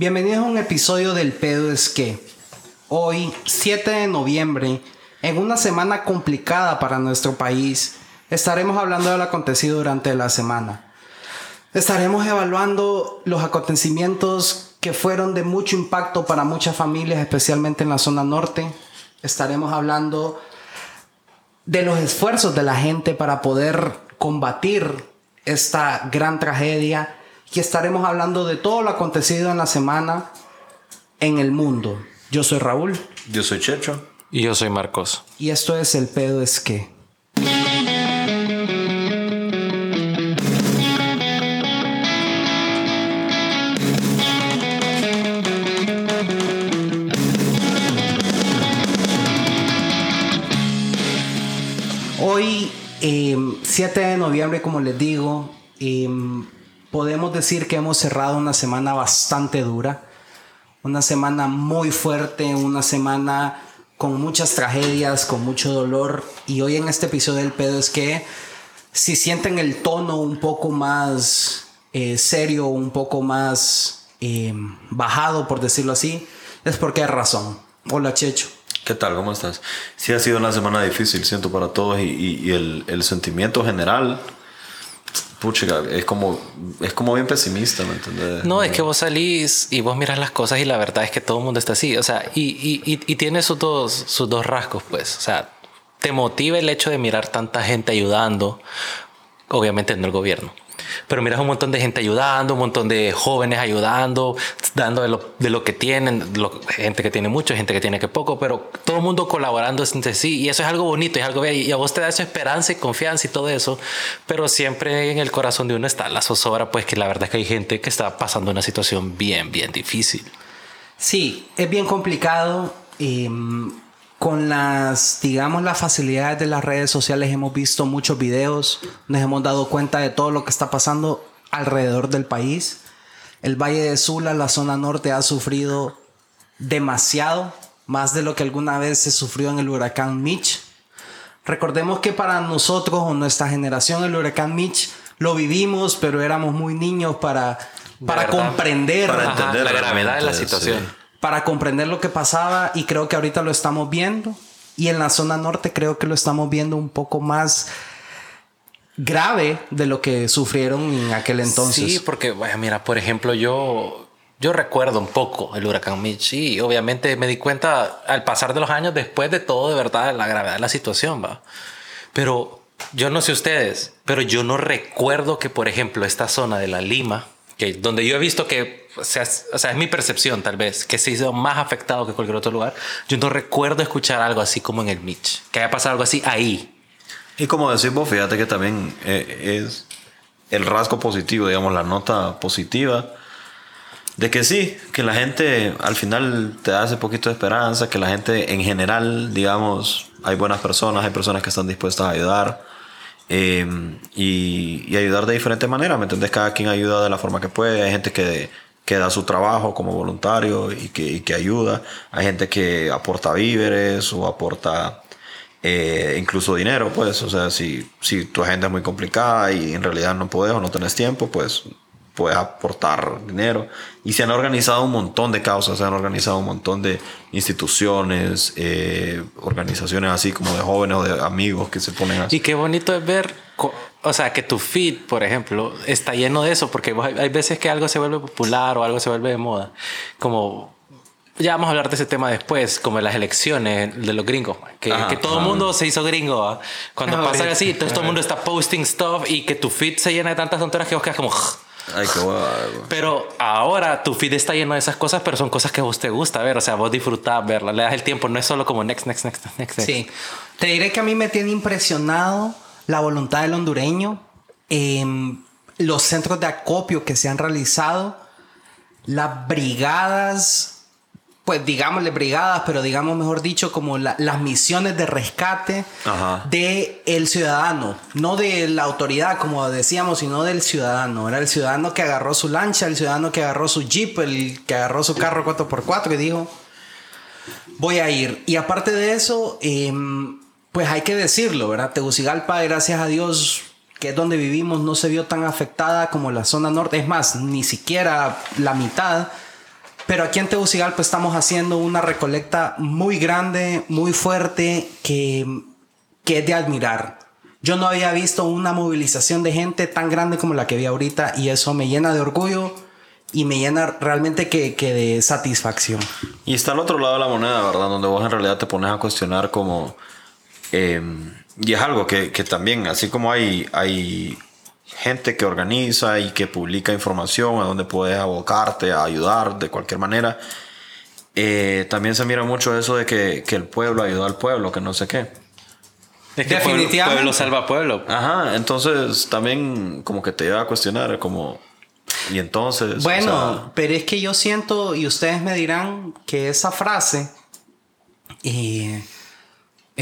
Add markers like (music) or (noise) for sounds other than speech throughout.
Bienvenidos a un episodio del Pedo es que hoy, 7 de noviembre, en una semana complicada para nuestro país, estaremos hablando de lo acontecido durante la semana. Estaremos evaluando los acontecimientos que fueron de mucho impacto para muchas familias, especialmente en la zona norte. Estaremos hablando de los esfuerzos de la gente para poder combatir esta gran tragedia y estaremos hablando de todo lo acontecido en la semana en el mundo. Yo soy Raúl. Yo soy Checho. Y yo soy Marcos. Y esto es El Pedo es que. Hoy, 7 de noviembre, como les digo, em, podemos decir que hemos cerrado una semana bastante dura, una semana muy fuerte, una semana con muchas tragedias, con mucho dolor. Y hoy en este episodio del pedo es que si sienten el tono un poco más eh, serio, un poco más eh, bajado, por decirlo así, es porque hay razón. Hola, Checho. ¿Qué tal? ¿Cómo estás? Sí, ha sido una semana difícil, siento, para todos y, el, el, sentimiento general pucha, es como, es como bien pesimista, ¿me entiendes? No, es que vos salís y vos miras las cosas y la verdad es que todo el mundo está así. O sea, y, y, y tiene sus dos, sus dos rasgos, pues. O sea, te motiva el hecho de mirar tanta gente ayudando, obviamente no el gobierno. Pero miras un montón de gente ayudando, un montón de jóvenes ayudando, dando de lo, de lo que tienen, gente que tiene mucho, gente que tiene que poco, pero todo el mundo colaborando entre sí. Y eso es algo bonito, es algo y a vos te da esa esperanza y confianza y todo eso. Pero siempre en el corazón de uno está la zozobra, pues que la verdad es que hay gente que está pasando una situación bien, bien difícil. Sí, es bien complicado. em, con las, digamos, las facilidades de las redes sociales hemos visto muchos videos, nos hemos dado cuenta de todo lo que está pasando alrededor del país. El Valle de Sula, la zona norte, ha sufrido demasiado, más de lo que alguna vez se sufrió en el huracán Mitch. Recordemos que para nosotros o nuestra generación el huracán Mitch lo vivimos, pero éramos muy niños para, para comprender, para entender la gravedad de la situación para comprender lo que pasaba y creo que ahorita lo estamos viendo. Y en la zona norte creo que lo estamos viendo un poco más grave de lo que sufrieron en aquel entonces. Sí, porque, bueno, mira, por ejemplo, yo, yo recuerdo un poco el huracán Mitch y obviamente me di cuenta al pasar de los años después de todo, de verdad, la gravedad de la situación, va. Pero yo no sé ustedes, pero yo no recuerdo que, por ejemplo, esta zona de la Lima, que donde yo he visto que, o sea, o sea, es mi percepción tal vez, que se hizo más afectado que cualquier otro lugar. Yo no recuerdo escuchar algo así como en el Mitch, que haya pasado algo así ahí. Y como decimos, fíjate que también eh, es el rasgo positivo, digamos, la nota positiva, de que sí, que la gente al final te ese poquito de esperanza, que la gente en general, digamos, hay buenas personas, hay personas que están dispuestas a ayudar Em, y, ayudar de diferentes maneras, ¿me entiendes? Cada quien ayuda de la forma que puede. Hay gente que, que da su trabajo como voluntario y que, que ayuda. Hay gente que aporta víveres o aporta eh, incluso dinero, pues. O sea, si, si tu agenda es muy complicada y en realidad no puedes o no tienes tiempo, pues puedes aportar dinero. Y se han organizado un montón de causas, se han organizado un montón de instituciones, eh, organizaciones así como de jóvenes o de amigos que se ponen así. Y qué bonito es ver, o sea, que tu feed, por ejemplo, está lleno de eso, porque hay veces que algo se vuelve popular o algo se vuelve de moda. Como ya vamos a hablar de ese tema después, como las elecciones de los gringos, que, que todo el mundo se hizo gringo. Cuando pasa así, entonces todo el mundo está posting stuff y que tu feed se llena de tantas tonteras que vos quedas como... Ay, qué Pero ahora tu feed está lleno de esas cosas, pero son cosas que a vos te gusta ver. O sea, vos disfrutás verlas, le das el tiempo, no es solo como next, next, next, next. Sí. Te diré que a mí me tiene impresionado la voluntad del hondureño, en los centros de acopio que se han realizado, las brigadas pues digámosle brigadas, pero digamos mejor dicho como las misiones de rescate de el ciudadano, no de la autoridad como decíamos, sino del ciudadano. Era el ciudadano que agarró su lancha, el ciudadano que agarró su jeep, el que agarró su carro 4x4 y dijo, voy a ir. Y aparte de eso, em, pues hay que decirlo, ¿verdad? Tegucigalpa, gracias a Dios, que es donde vivimos, no se vio tan afectada como la zona norte. Es más, ni siquiera la mitad Pero aquí en Tegucigalpa estamos haciendo una recolecta muy grande, muy fuerte, que, que es de admirar. Yo no había visto una movilización de gente tan grande como la que vi ahorita y eso me llena de orgullo y me llena realmente que, que de satisfacción. Y está al otro lado de la moneda, ¿verdad? Donde vos en realidad te pones a cuestionar como... eh, y es algo que, que también, así como hay, hay gente que organiza y que publica información a donde puedes abocarte a ayudar de cualquier manera, eh, también se mira mucho eso de que, que el pueblo ayuda al pueblo, que no sé qué. Es que pueblo, Definitivamente. pueblo salva pueblo. Ajá, entonces también como que te lleva a cuestionar, como... Y entonces... Bueno, o sea, pero es que yo siento, y ustedes me dirán, que esa frase eh,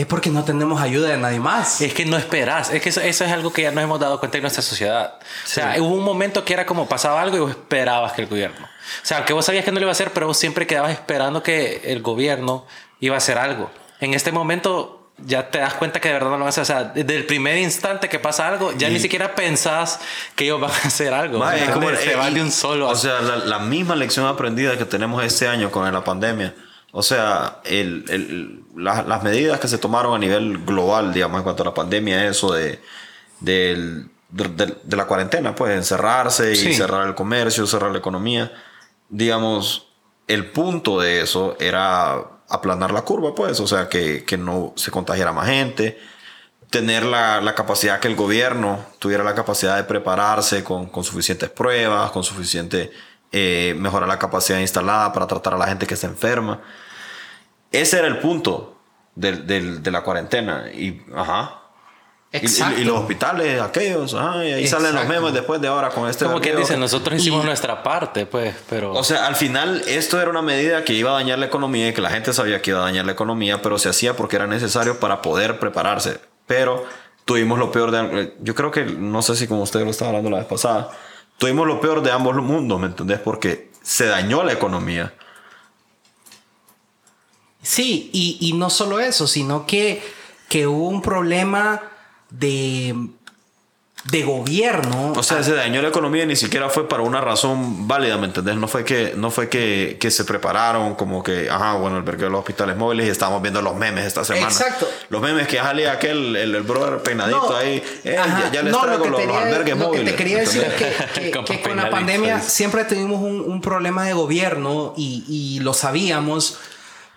es porque no tenemos ayuda de nadie más. Es que no esperas. Es que eso, eso es algo que ya nos hemos dado cuenta en nuestra sociedad. O sea, hubo un momento que era como pasaba algo y vos esperabas que el gobierno. O sea, que vos sabías que no lo iba a hacer, pero vos siempre quedabas esperando que el gobierno iba a hacer algo. En este momento ya te das cuenta que de verdad no lo van a hacer. O sea, desde el primer instante que pasa algo, ya Y- ni siquiera pensás que ellos van a hacer algo. Ma, O sea, es como- se eh, van de un solo. O sea, la, la misma lección aprendida que tenemos este año con la pandemia. O sea, el, el- la- las medidas que se tomaron a nivel global, digamos, en cuanto a la pandemia, eso de, de, de- de la cuarentena, pues encerrarse y cerrar el comercio, cerrar la economía. Digamos, el punto de eso era aplanar la curva, pues, o sea, que, que no se contagiara más gente, tener la, la capacidad que el gobierno tuviera la capacidad de prepararse con, con suficientes pruebas, con suficiente eh, mejorar la capacidad instalada para tratar a la gente que está enferma. Ese era el punto del- del- de la cuarentena. Y, ajá. Y, Exacto. y los hospitales, aquellos, ajá, y ahí salen los memes después de ahora con este. como que dicen, nosotros hicimos y- nuestra parte, pues, pero... o sea, al final esto era una medida que iba a dañar la economía y que la gente sabía que iba a dañar la economía, pero se hacía porque era necesario para poder prepararse. Pero tuvimos lo peor de... Yo creo que, no sé si como usted lo estaba hablando la vez pasada, tuvimos lo peor de ambos mundos, ¿me entendés? Porque se dañó la economía. Sí, y, y no solo eso, sino que, que hubo un problema de, de gobierno. O sea, se dañó la economía y ni siquiera fue para una razón válida, ¿me entendés? No fue que, no fue que, que se prepararon como que, ajá, bueno, el de los hospitales móviles y estábamos viendo los memes esta semana. Exacto. Los memes que sale aquel, el, el brother peinadito No, ahí. eh, ya, ya les no, traigo lo los, albergues lo que móviles. te quería decir es que, (laughs) que- con la pandemia siempre tuvimos un, un problema de gobierno y, y lo sabíamos,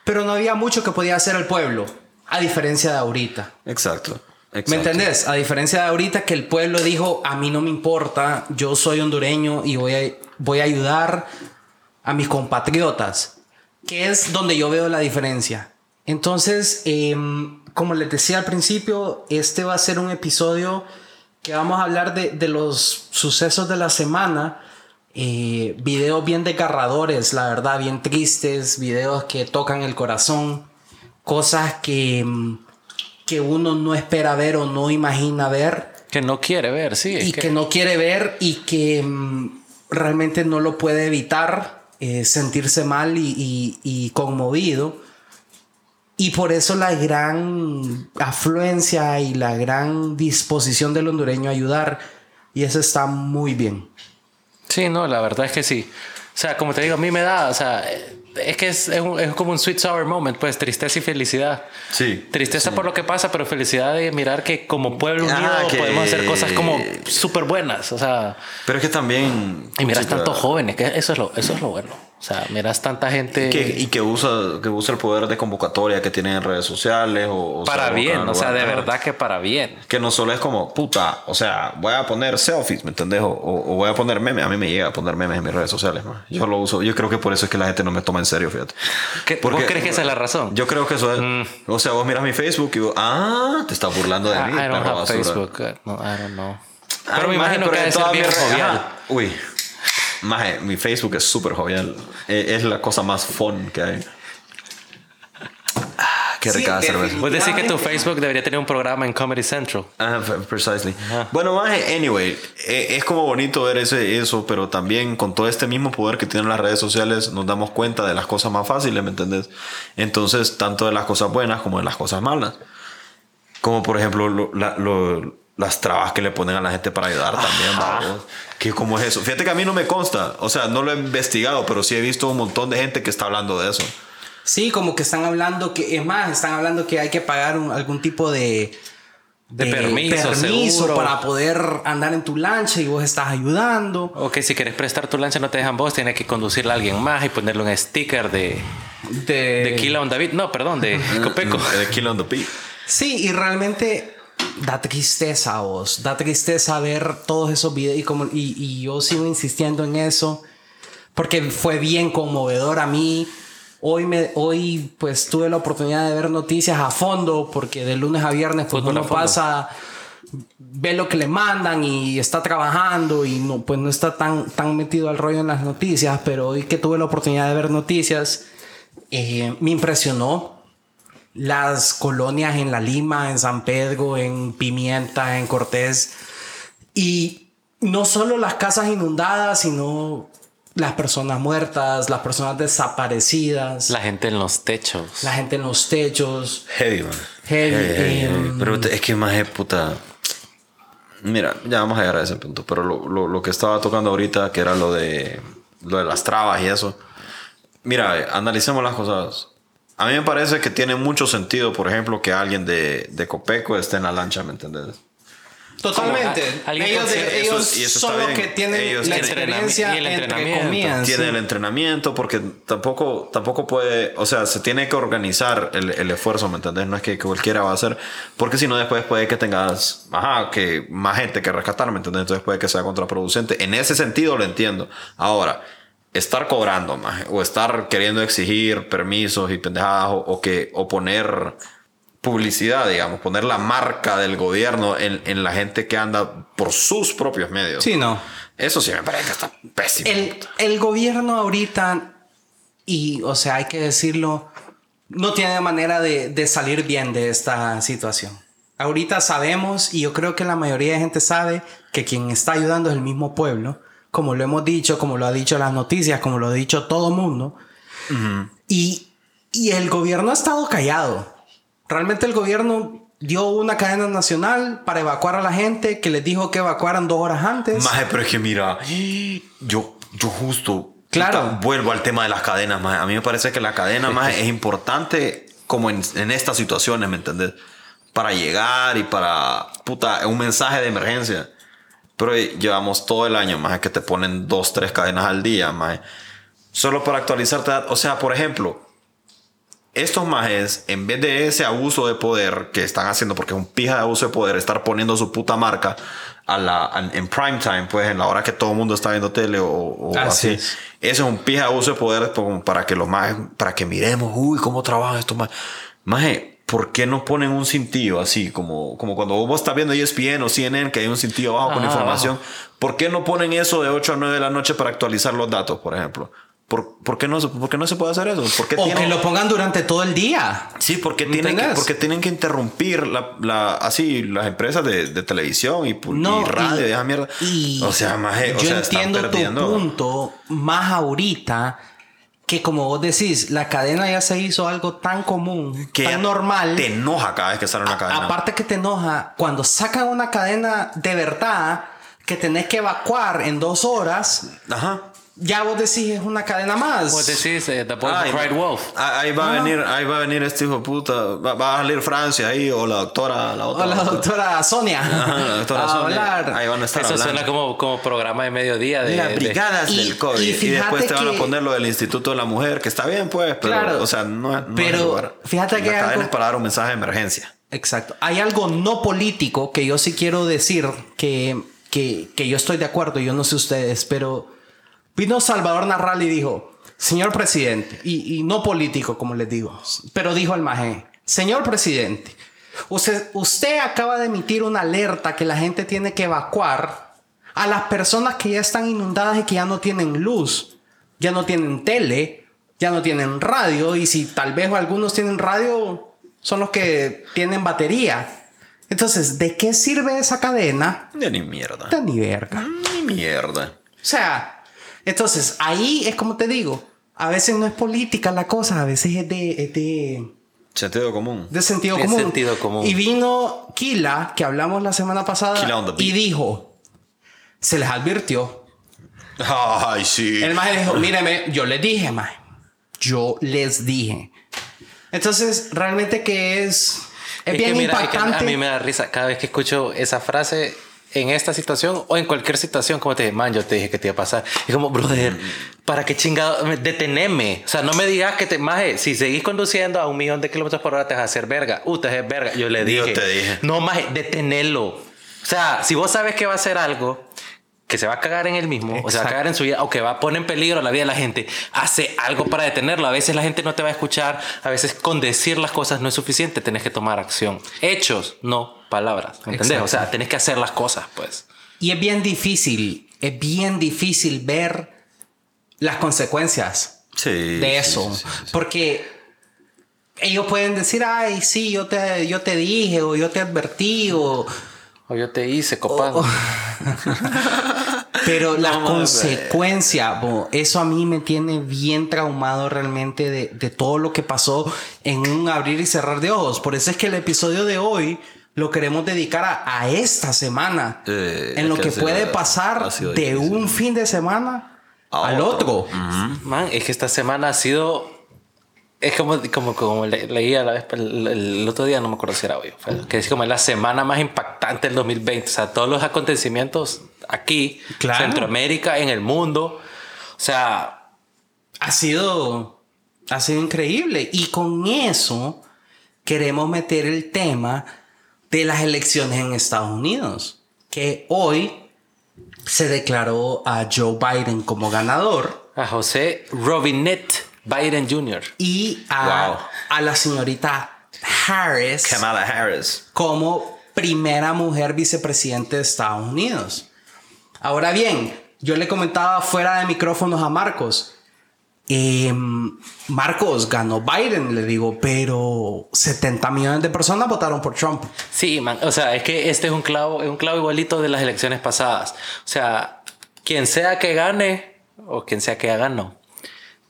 pero no había mucho que podía hacer el pueblo, a diferencia de ahorita. Exacto. ¿Me entendés? A diferencia de ahorita que el pueblo dijo, a mí no me importa, yo soy hondureño y voy a, voy a ayudar a mis compatriotas, que es donde yo veo la diferencia. Entonces, em, como les decía al principio, este va a ser un episodio que vamos a hablar de, de los sucesos de la semana. eh, videos bien desgarradores, la verdad, bien tristes, videos que tocan el corazón, cosas que, em, que uno no espera ver o no imagina ver Que no quiere ver, sí. y que... no quiere ver y que mm, realmente no lo puede evitar eh, sentirse mal y, y- y conmovido. Y por eso la gran afluencia y la gran disposición del hondureño a ayudar. Y eso está muy bien. Sí, no, la verdad es que sí. O sea, como te digo, a mí me da, o sea, es que es, es un- es como un sweet sour moment, pues tristeza y felicidad. Sí. Tristeza por lo que pasa, pero felicidad de mirar que como pueblo unido Ah, que- podemos hacer cosas como súper buenas. O sea, Pero es que también. y miras tantos jóvenes, que eso es lo, eso es lo bueno. O sea, miras tanta gente que- y que usa, que usa el poder de convocatoria que tienen en redes sociales o, o para se bien, o sea, de verdad que para bien. Que no solo es como, puta, o sea, voy a poner selfies, ¿me entendés? O, o- voy a poner memes. A mí me llega a poner memes en mis redes sociales, man. Yo lo uso. Yo creo que por eso es que la gente no me toma en serio, fíjate. ¿Qué- ¿Vos crees que esa es la razón? Yo creo que eso es. O sea, vos miras mi Facebook y vos, ah, te estás burlando de I, mí. I don't have basura. Facebook. uh, No, I don't know. Ay, Pero me maje, imagino pero que debe ser bien jovial. Ajá. Uy. Maje, mi Facebook es súper jovial. Eh, Es la cosa más fun que hay. Ah, qué Sí, rica la cerveza. Vos decís que tu Facebook debería tener un programa en Comedy Central. Ah, precisely. Bueno, maje, anyway, eh, es como bonito ver ese, eso, pero también con todo este mismo poder que tienen las redes sociales nos damos cuenta de las cosas más fáciles, ¿me entendés? Entonces, tanto de las cosas buenas como de las cosas malas. Como por ejemplo lo- la- lo- las trabas que le ponen a la gente para ayudar también, vamos. ¿Qué, ¿Cómo es eso? Fíjate que a mí no me consta, o sea, no lo he investigado, pero sí he visto un montón de gente que está hablando de eso. Sí, como que están hablando que, es más, están hablando que hay que pagar un- algún tipo de, De permiso, seguro. para poder andar en tu lancha y vos estás ayudando. O que si quieres prestar tu lancha no te dejan vos, tienes que conducirla a alguien más y ponerle un sticker de, De, de Kila on David. No, perdón, de Copeco. (laughs) The Kill on the Beat. Sí, y realmente da tristeza a vos, da tristeza ver todos esos videos y, como, y, y yo sigo insistiendo en eso porque fue bien conmovedor a mí. Hoy, me, hoy pues tuve la oportunidad de ver noticias a fondo porque de lunes a viernes pues uno pasa, ve lo que le mandan y está trabajando y no, pues no está tan, tan metido al rollo en las noticias, pero hoy que tuve la oportunidad de ver noticias, eh, me impresionó las colonias en La Lima, en San Pedro, en Pimienta, en Cortés. Y no solo las casas inundadas, sino las personas muertas, las personas desaparecidas, la, La gente en los techos. gente en los techos. Heavy, man. Heavy, heavy. em, Pero es que más es puta. Mira, ya vamos a llegar a ese punto. Pero lo, lo- lo que estaba tocando ahorita, que era lo de, lo de las trabas y eso. Mira, analicemos las cosas. A mí me parece que tiene mucho sentido, por ejemplo, que alguien de, de Copeco esté en la lancha, ¿me entendés? Totalmente. Ellos de- ellos y eso son los que tienen Ellos la tienen experiencia y el entre entrenamiento. comillas. tiene sí. el entrenamiento porque tampoco, tampoco puede, o sea, se tiene que organizar el, el esfuerzo, ¿me entendés? No es que cualquiera va a hacer, porque si no después puede que tengas, ajá, que más gente que rescatar, ¿me entendés? Entonces puede que sea contraproducente. En ese sentido lo entiendo. Ahora, estar cobrando más o estar queriendo exigir permisos y pendejadas o, o que, o poner publicidad, digamos, poner la marca del gobierno en, en la gente que anda por sus propios medios. Sí, no. Eso sí me parece que está pésimo. El, el gobierno ahorita, y o sea, hay que decirlo, no tiene manera de, de salir bien de esta situación. Ahorita sabemos, y yo creo que la mayoría de gente sabe, que quien está ayudando es el mismo pueblo, como lo hemos dicho, como lo ha dicho las noticias, como lo ha dicho todo mundo. y, y el gobierno ha estado callado. Realmente el gobierno dio una cadena nacional para evacuar a la gente, que les dijo que evacuaran dos horas antes. Maje, pero es que mira, yo, yo justo Claro. puta, vuelvo al tema de las cadenas, maje. A mí me parece que la cadena más es importante como en, en estas situaciones, ¿me entendés? Para llegar y para puta, un mensaje de emergencia. Pero llevamos todo el año, más que te ponen dos, tres cadenas al día, más Solo para actualizarte. O sea, por ejemplo, estos majes, en vez de ese abuso de poder que están haciendo, porque es un pija de abuso de poder, estar poniendo su puta marca a la, a- en prime time, pues en la hora que todo el mundo está viendo tele o, o Así así. es. Eso es un pija de abuso de poder para que los majes, para que miremos, uy, cómo trabajan estos majes. Maje, ¿por qué no ponen un cintillo así? Como, como cuando vos estás viendo ESPN o CNN, que hay un cintillo abajo con información. ¿Por qué no ponen eso de 8 a 9 de la noche para actualizar los datos, por ejemplo? ¿Por, por, qué, no, se- por qué no se puede hacer eso? ¿Por qué O tienen- que lo pongan durante todo el día. Sí, porque ¿Me tienen, que, porque tienen que interrumpir la, la- así las empresas de, de televisión y, No, y radio y- esa mierda. y o sea, más yo entiendo tu punto más ahorita que como vos decís, la cadena ya se hizo algo tan común, que tan normal. Te enoja cada vez que sale una cadena. Aparte que te enoja, cuando sacan una cadena de verdad que tenés que evacuar en dos horas, Ajá. Ya vos decís es una cadena más. Vos decís, eh, The Boy Ay, Cried Wolf. ah, Ahí va a venir, ahí va a venir este hijo de puta. Va, va a salir Francia ahí, o la doctora, la otra. o la doctora Sonia. Ajá, la doctora a Sonia. hablar. Ahí van a estar Eso hablando. suena como, como programa de mediodía de... Las de- brigadas Y- del COVID. y Y, después fíjate te van a que- poner lo del Instituto de la Mujer, que está bien, pues, pero, Claro. o sea, no, Pero lugar. fíjate la que hay cadena algo- es para dar un mensaje de emergencia. Exacto. Hay algo no político que yo sí quiero decir que, que, que yo estoy de acuerdo, yo no sé ustedes, pero vino Salvador Narral y dijo, señor presidente, y, y no político como les digo, pero dijo el maje, señor presidente, usted, usted acaba de emitir una alerta que la gente tiene que evacuar a las personas que ya están inundadas y que ya no tienen luz, ya no tienen tele, ya no tienen radio, y si tal vez algunos tienen radio, son los que tienen batería. Entonces, ¿de qué sirve esa cadena? De ni mierda. De ni verga. Ni mierda. O sea, entonces ahí es como te digo, a veces no es política la cosa, a veces es de, es de, Sentido común. de sentido común. sentido común. Y vino Kila, que hablamos la semana pasada, y dijo, se les advirtió. Ay, sí. El maje dijo, míreme, yo les dije, maje. Yo les dije. Entonces, realmente que es... Es, Es bien que mira, es que impactante. a mí me da risa cada vez que escucho esa frase en esta situación o en cualquier situación, como te dije, man, yo te dije que te iba a pasar. Y como, brother, ¿para qué chingado? Me- Deteneme. O sea, no me digas que te, maje, si seguís conduciendo a un millón de kilómetros por hora te vas a hacer verga. Uh, te vas a hacer verga. Yo le Yo dije. te dije. No, maje, detenelo. O sea, si vos sabes que va a hacer algo que se va a cagar en él mismo, o se va a Exacto. cagar en su vida, o que va a poner en peligro la vida de la gente, hace algo para detenerlo. A veces la gente no te va a escuchar, a veces con decir las cosas no es suficiente, tenés que tomar acción. Hechos, no palabras. ¿me ¿Entendés? Exacto. O sea, tenés que hacer las cosas, pues. Y es bien difícil, es bien difícil ver las consecuencias Sí. de eso. sí, sí, sí. Porque ellos pueden decir, ay, sí, yo te, yo te dije, o yo te advertí, o... O yo te hice, copado. (laughs) Pero la mames. consecuencia, bo, eso a mí me tiene bien traumado realmente de, de todo lo que pasó en un abrir y cerrar de ojos. Por eso es que el episodio de hoy lo queremos dedicar a, a esta semana. Eh, en lo que, que sido- puede pasar de difícil. un fin de semana A al otro. otro. Man, es que esta semana ha sido. Es como, como, como le- leía la vez, el, el otro día, no me acuerdo si era hoy, fue- que es como la semana más impactante del 2020. O sea, todos los acontecimientos aquí, Claro. Centroamérica, en el mundo. O sea, Ha sido, ha sido increíble. Y con eso queremos meter el tema de las elecciones en Estados Unidos. Que hoy se declaró a Joe Biden como ganador a José Robinette Biden Jr. y a, Wow. a la señorita Harris Kamala Harris. como primera mujer vicepresidente de Estados Unidos. Ahora bien, yo le comentaba fuera de micrófonos a Marcos. Em, Marcos ganó Biden, le digo, pero 70 millones de personas votaron por Trump. Sí, man. O sea, es que este es un clavo, es un clavo igualito de las elecciones pasadas. O sea, quien sea que gane o quien sea que ganó,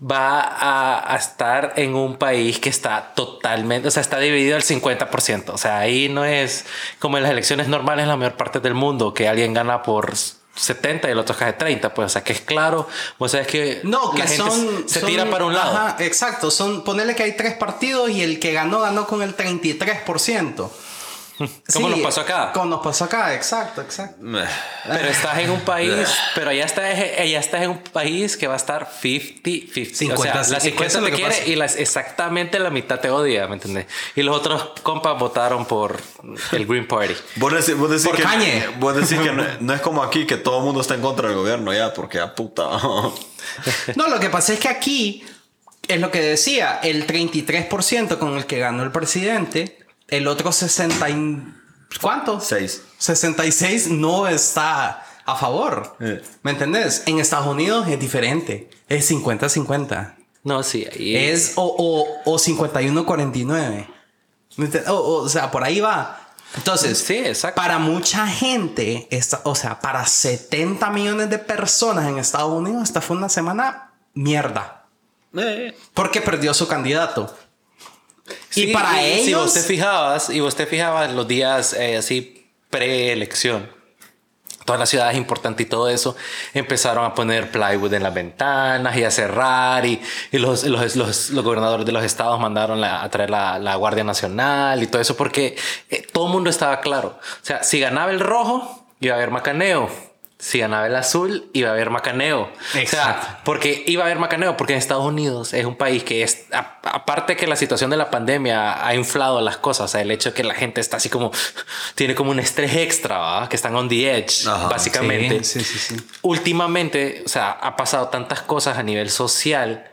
va a, a estar en un país que está totalmente, o sea, está dividido al 50%. O sea, ahí no es como en las elecciones normales en la mayor parte del mundo, que alguien gana por 70 y el otro cae 30. Pues, o sea, que es claro. O sea, es que No, que la gente son. se son- tira para un lado. Ajá, exacto. Son, ponerle que hay tres partidos y el que ganó, ganó con el 33%. (laughs) Como Sí, nos pasó acá. Como nos pasó acá, exacto, exacto. (laughs) Pero estás en un país, (laughs) pero ya estás, ya estás en un país que va a estar 50-50. O sea, 50, la sí, 50 eso es lo te quiere pasa. y las, exactamente la mitad te odia, ¿me entiendes? Y los otros compas votaron por el Green Party. Vos decís, vos decís Por que, Kanye. vos decís que no, no es como aquí que todo el mundo está en contra del gobierno ya, porque a puta. No, lo que pasa es que aquí es lo que decía, el 33% con el que ganó el presidente, el otro 60 y- ¿cuánto? Seis. 66 no está a favor. Eh. ¿Me entendés? En Estados Unidos es diferente. Es 50-50. No, sí, ahí Es o, o, o 51-49. ¿Me ent- O, o, o sea, por ahí va. Entonces, Sí, exacto. para mucha gente, esta, o sea, para 70 millones de personas en Estados Unidos, esta fue una semana mierda. Eh. Porque perdió su candidato. Sí, y para ellos. Si vos te fijabas, y vos te fijabas los días eh, así preelección, todas las ciudades importantes y todo eso, empezaron a poner plywood en las ventanas y a cerrar, y, y los, los, los, los gobernadores de los estados mandaron la- a traer la, la Guardia Nacional y todo eso, porque eh, todo el mundo estaba claro. O sea, si ganaba el rojo, iba a haber macaneo. Si ganaba el azul, iba a haber macaneo. O Exacto. sea, porque iba a haber macaneo, porque en Estados Unidos es un país que es, a- aparte que la situación de la pandemia ha inflado las cosas, o sea, el hecho de que la gente está así como, tiene como un estrés extra, que están on the edge, Ajá, básicamente. Sí, sí, sí, sí. Últimamente, o sea, ha pasado tantas cosas a nivel social.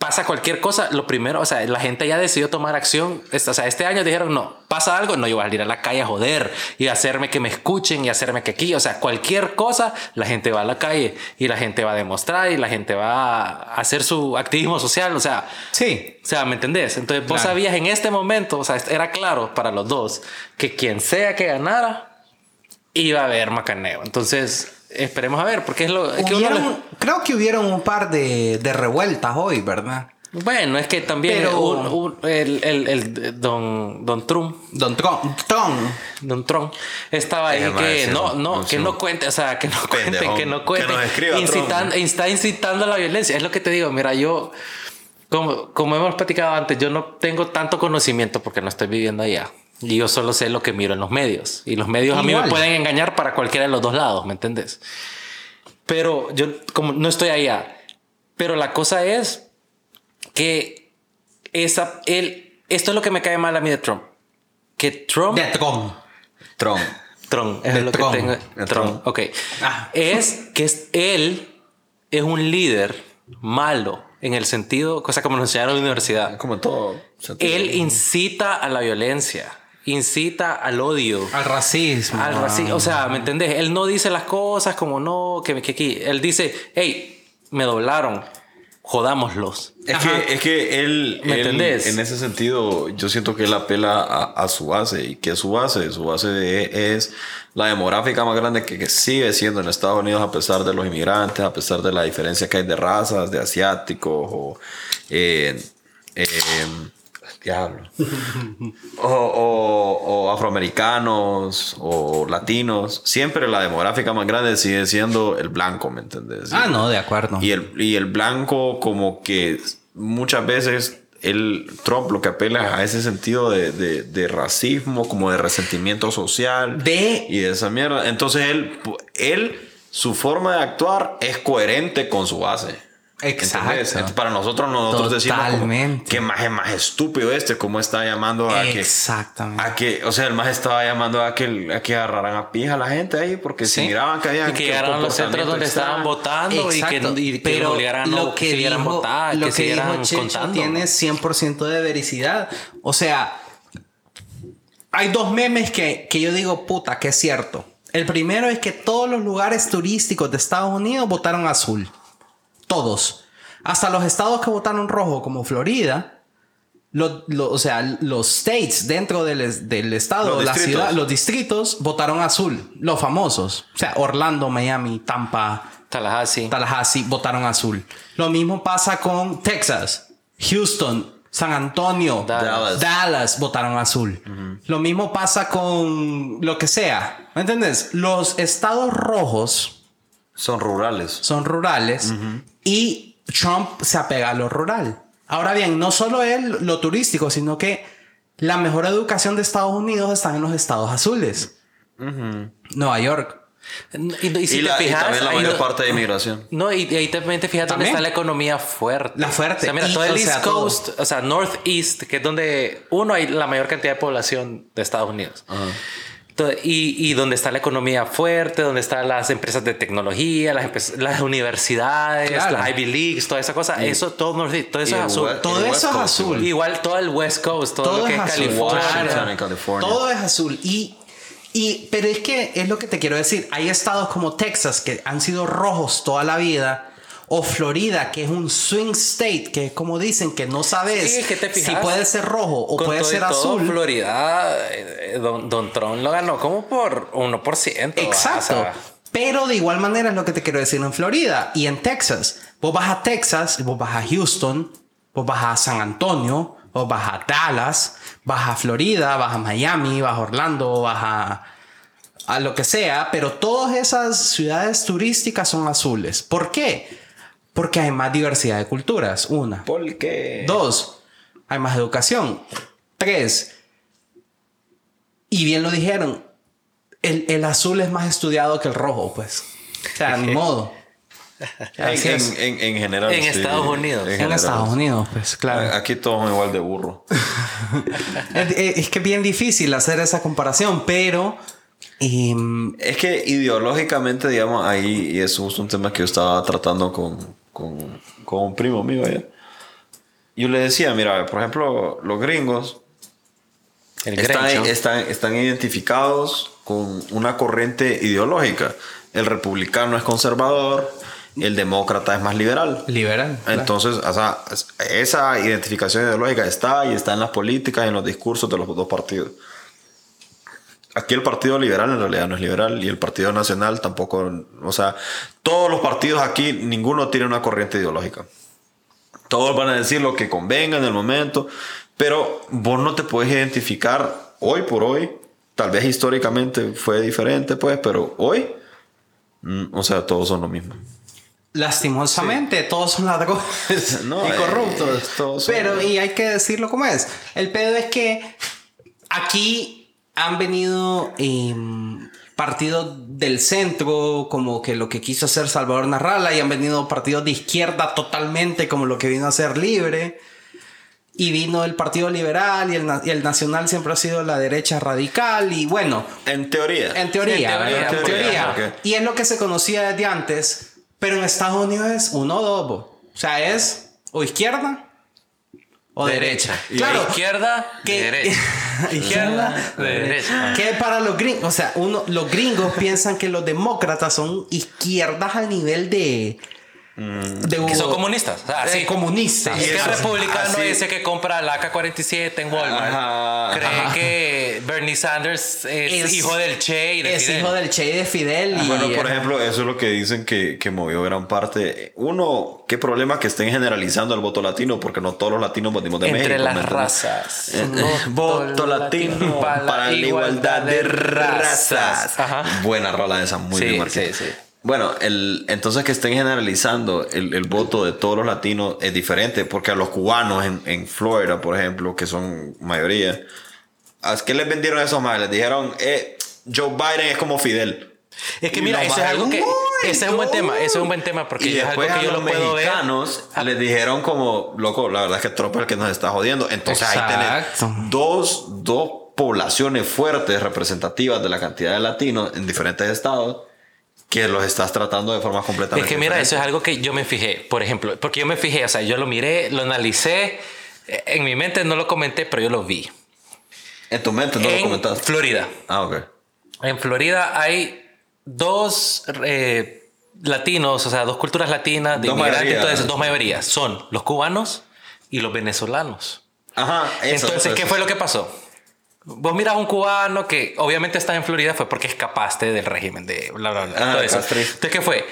Pasa cualquier cosa, lo primero, o sea, la gente ya decidió tomar acción. O sea, este año dijeron, no, pasa algo, no, yo voy a salir a la calle a joder y hacerme que me escuchen y hacerme que aquí, o sea, cualquier cosa, la gente va a la calle y la gente va a demostrar y la gente va a hacer su activismo social, o sea, Sí. o sea, ¿me entendés? Entonces vos Claro. sabías en este momento, o sea, era claro para los dos que quien sea que ganara iba a haber macaneo. Entonces, esperemos a ver, porque es lo es que uno Hubieron- creo que hubieron un par de, de revueltas hoy, ¿verdad? Bueno, es que también Pero- un- un- el, el- el don, don Trump, Don. Tron. don Trump, estaba ahí que no, no, que no cuente, o sea, que no cuente, Pendejón. que no Que cuente. nos Incitan- Trump. está incitando a la violencia. Es lo que te digo, mira, yo, como, como hemos platicado antes, yo no tengo tanto conocimiento porque no estoy viviendo allá. Y yo solo sé lo que miro en los medios. Y los medios a mí Igual. me pueden engañar para cualquiera de los dos lados, ¿me entendés? Pero yo, como no estoy allá. Pero la cosa es que esa, él, esto es lo que me cae mal a mí de Trump. Que Trump... De Tron. Trump. Tron, es De lo Tron. que tengo. Tron, Tron. ok. Ah. Es que es, él es un líder malo en el sentido, cosa como nos enseñaron en la universidad. Como todo. Él incita a la violencia, incita al odio. Al racismo. Al racismo, o sea, ¿me entendés? Él no dice las cosas como no, que, que aquí. Él dice, hey, me doblaron, jodámoslos. Es Ajá. que, es que él, ¿Me él, entendés? en ese sentido, yo siento que él apela a, a su base. ¿Y qué es su base? Su base de- es la demográfica más grande que, que sigue siendo en Estados Unidos a pesar de los inmigrantes, a pesar de la diferencia que hay de razas, de asiáticos o... eh, eh, diablo. (laughs) o, o- o afroamericanos o latinos. Siempre la demográfica más grande sigue siendo el blanco, ¿me entendés? Ah, no, de acuerdo. Y el, y el blanco como que muchas veces el Trump lo que apela a ese sentido de, de- de racismo, como de resentimiento social. De- Y de esa mierda. Entonces él, él, su forma de actuar es coherente con su base. Exacto. Entonces, para nosotros, nosotros decimos Totalmente. que más es más estúpido este, cómo está llamando a que... Exactamente. A que, o sea, el más estaba llamando a que, a que agarraran a pija a la gente ahí porque si Sí. miraban que había Y que llegaran a los centros donde estaban votando y que, Exacto. y que Pero obligaran lo que dijo, votar, lo que, que dijo Checho contando. tiene 100% de vericidad. O sea, hay dos memes que, que yo digo, puta, que es cierto. El primero es que todos los lugares turísticos de Estados Unidos votaron azul. Todos. Hasta los estados que votaron rojo, como Florida. lo- lo- o sea, los states dentro del, del estado, Los la distritos. ciudad, los distritos votaron azul. Los famosos. O sea, Orlando, Miami, Tampa, Tallahassee. Tallahassee votaron azul. Lo mismo pasa con Texas, Houston, San Antonio, Dallas. Dallas, votaron azul. Lo mismo pasa con lo que sea. ¿Me entiendes? Los estados rojos Son rurales. son rurales y Trump se apega a lo rural. Ahora bien, no solo él lo turístico, sino que la mejor educación de Estados Unidos está en los estados azules. Nueva York. Y, y si y, te la, y fijas, también la mayor no- parte de inmigración. No, y, y ahí también te fijas dónde está la economía fuerte. La fuerte. O sea, mira, Y, todo el o East todo. Coast, o sea, Northeast, que es donde uno hay la mayor cantidad de población de Estados Unidos. Y, y donde está la economía fuerte, donde están las empresas de tecnología, las, las universidades, Claro. las Ivy Leagues, toda esa cosa. eso, todo, eso es azul. West- Todo eso es azul. igual. Igual todo el West Coast, todo, Todo lo que es California. Todo es azul. Y, y, pero es que es lo que te quiero decir. Hay estados como Texas que han sido rojos toda la vida. O Florida, que es un swing state, que es como dicen, que no sabes Sí, es que te si puede ser rojo o puede todo ser todo, azul. Florida, eh, don, don Trump lo ganó como por 1%. Exacto. o sea, Pero de igual manera es lo que te quiero decir en Florida y en Texas. Vos vas a Texas, vos vas a Houston, vos vas a San Antonio, vos vas a Dallas, vas a Florida, vas a Miami, vas a Orlando, vas a, a lo que sea, pero todas esas ciudades turísticas son azules. ¿Por qué? Porque hay más diversidad de culturas, una. ¿Por qué? Dos, hay más educación. Tres, y bien lo dijeron, el, el azul es más estudiado que el rojo, pues. O sea, ni (laughs) modo. En, es. en, en, en general. En Estados Unidos. En. Estados Unidos, pues, claro. Aquí todos son igual de burro. (laughs) Es, es- es que es bien difícil hacer esa comparación, pero... em, Es que ideológicamente, digamos, ahí, y eso es un tema que yo estaba tratando con, con, con un primo mío allá. Yo le decía, mira, por ejemplo, los gringos están, están, están identificados con una corriente ideológica. El republicano es conservador, el demócrata es más liberal. liberal. claro. Entonces, o sea, es- esa identificación ideológica está y está en las políticas en los discursos de los dos partidos. Aquí el Partido Liberal en realidad no es liberal y el Partido Nacional tampoco, o sea, todos los partidos aquí, ninguno tiene una corriente ideológica. Todos van a decir lo que convenga en el momento, pero vos no te puedes identificar hoy por hoy. Tal vez históricamente fue diferente, pues, pero hoy, mm, o sea, todos son lo mismo. Lastimosamente, todos son ladrones (laughs) No, y eh, corruptos. todos son- Pero, y hay que decirlo como es. El pedo es que aquí han venido em, partidos del centro, como que lo que quiso hacer Salvador Narrala, y han venido partidos de izquierda totalmente, como lo que vino a ser libre. Y vino el Partido Liberal y el, y el Nacional siempre ha sido la derecha radical. Y bueno, En teoría. en teoría, En teoría. En en teoría. teoría, ok. Y es lo que se conocía desde antes. Pero en Estados Unidos es uno o dos. O sea, es o izquierda o derecha. Y Claro. Izquierda, Que- derecha. (laughs) Izquierda, derecha. Que para los gringos, o sea, uno, los gringos (laughs) piensan que los demócratas son izquierdas al nivel de. De Que son comunistas. O sea, de sí. comunistas. Es que el Así- republicano así- ese que compra la AK-47 en Walmart Ajá, cree ajá. que Bernie Sanders es, Es- hijo del Che y de es Fidel. hijo del Che y de Fidel. Y, Bueno, por ejemplo, eso es lo que dicen que, que movió gran parte. Uno, qué problema que estén generalizando el voto latino, porque no todos los latinos votimos de Entre México. las ¿me entiendes? razas. Eh, eh, Voto latino para la igualdad de razas. Ajá. Buena rola esa, muy Sí, bien sí. Bueno, el, entonces que estén generalizando el, el voto de todos los latinos es diferente, porque a los cubanos en, en Florida, por ejemplo, que son mayoría, ¿a qué les vendieron esos más? Les dijeron, eh, Joe Biden es como Fidel. Es que Y mira, eso es algo que. majes, "Uy, Ese es un buen no". tema. Ese es un buen tema porque y es algo después que a yo los lo puedo ver. mexicanos les dijeron como, loco, la verdad es que Trump es el que nos está jodiendo. Entonces ahí Exacto. tenés dos, dos poblaciones fuertes representativas de la cantidad de latinos en diferentes estados que los estás tratando de forma completamente Es que mira, eso es diferente. algo que yo me fijé, por ejemplo, porque yo me fijé, o sea, yo lo miré, lo analicé, eh, en mi mente no lo comenté, pero yo lo vi. En tu mente no lo en comentaste. Florida. Ah, ok. En Florida hay dos eh, latinos, o sea, dos culturas latinas de Dos inmigrantes, mayorías. entonces dos mayorías, son los cubanos y los venezolanos. Ajá, eso, Entonces, eso, ¿qué eso. fue lo que pasó? Vos miras a un cubano que obviamente está en Florida fue porque escapaste del régimen de bla, bla, bla. Ah, todo eso. Entonces, ¿qué fue?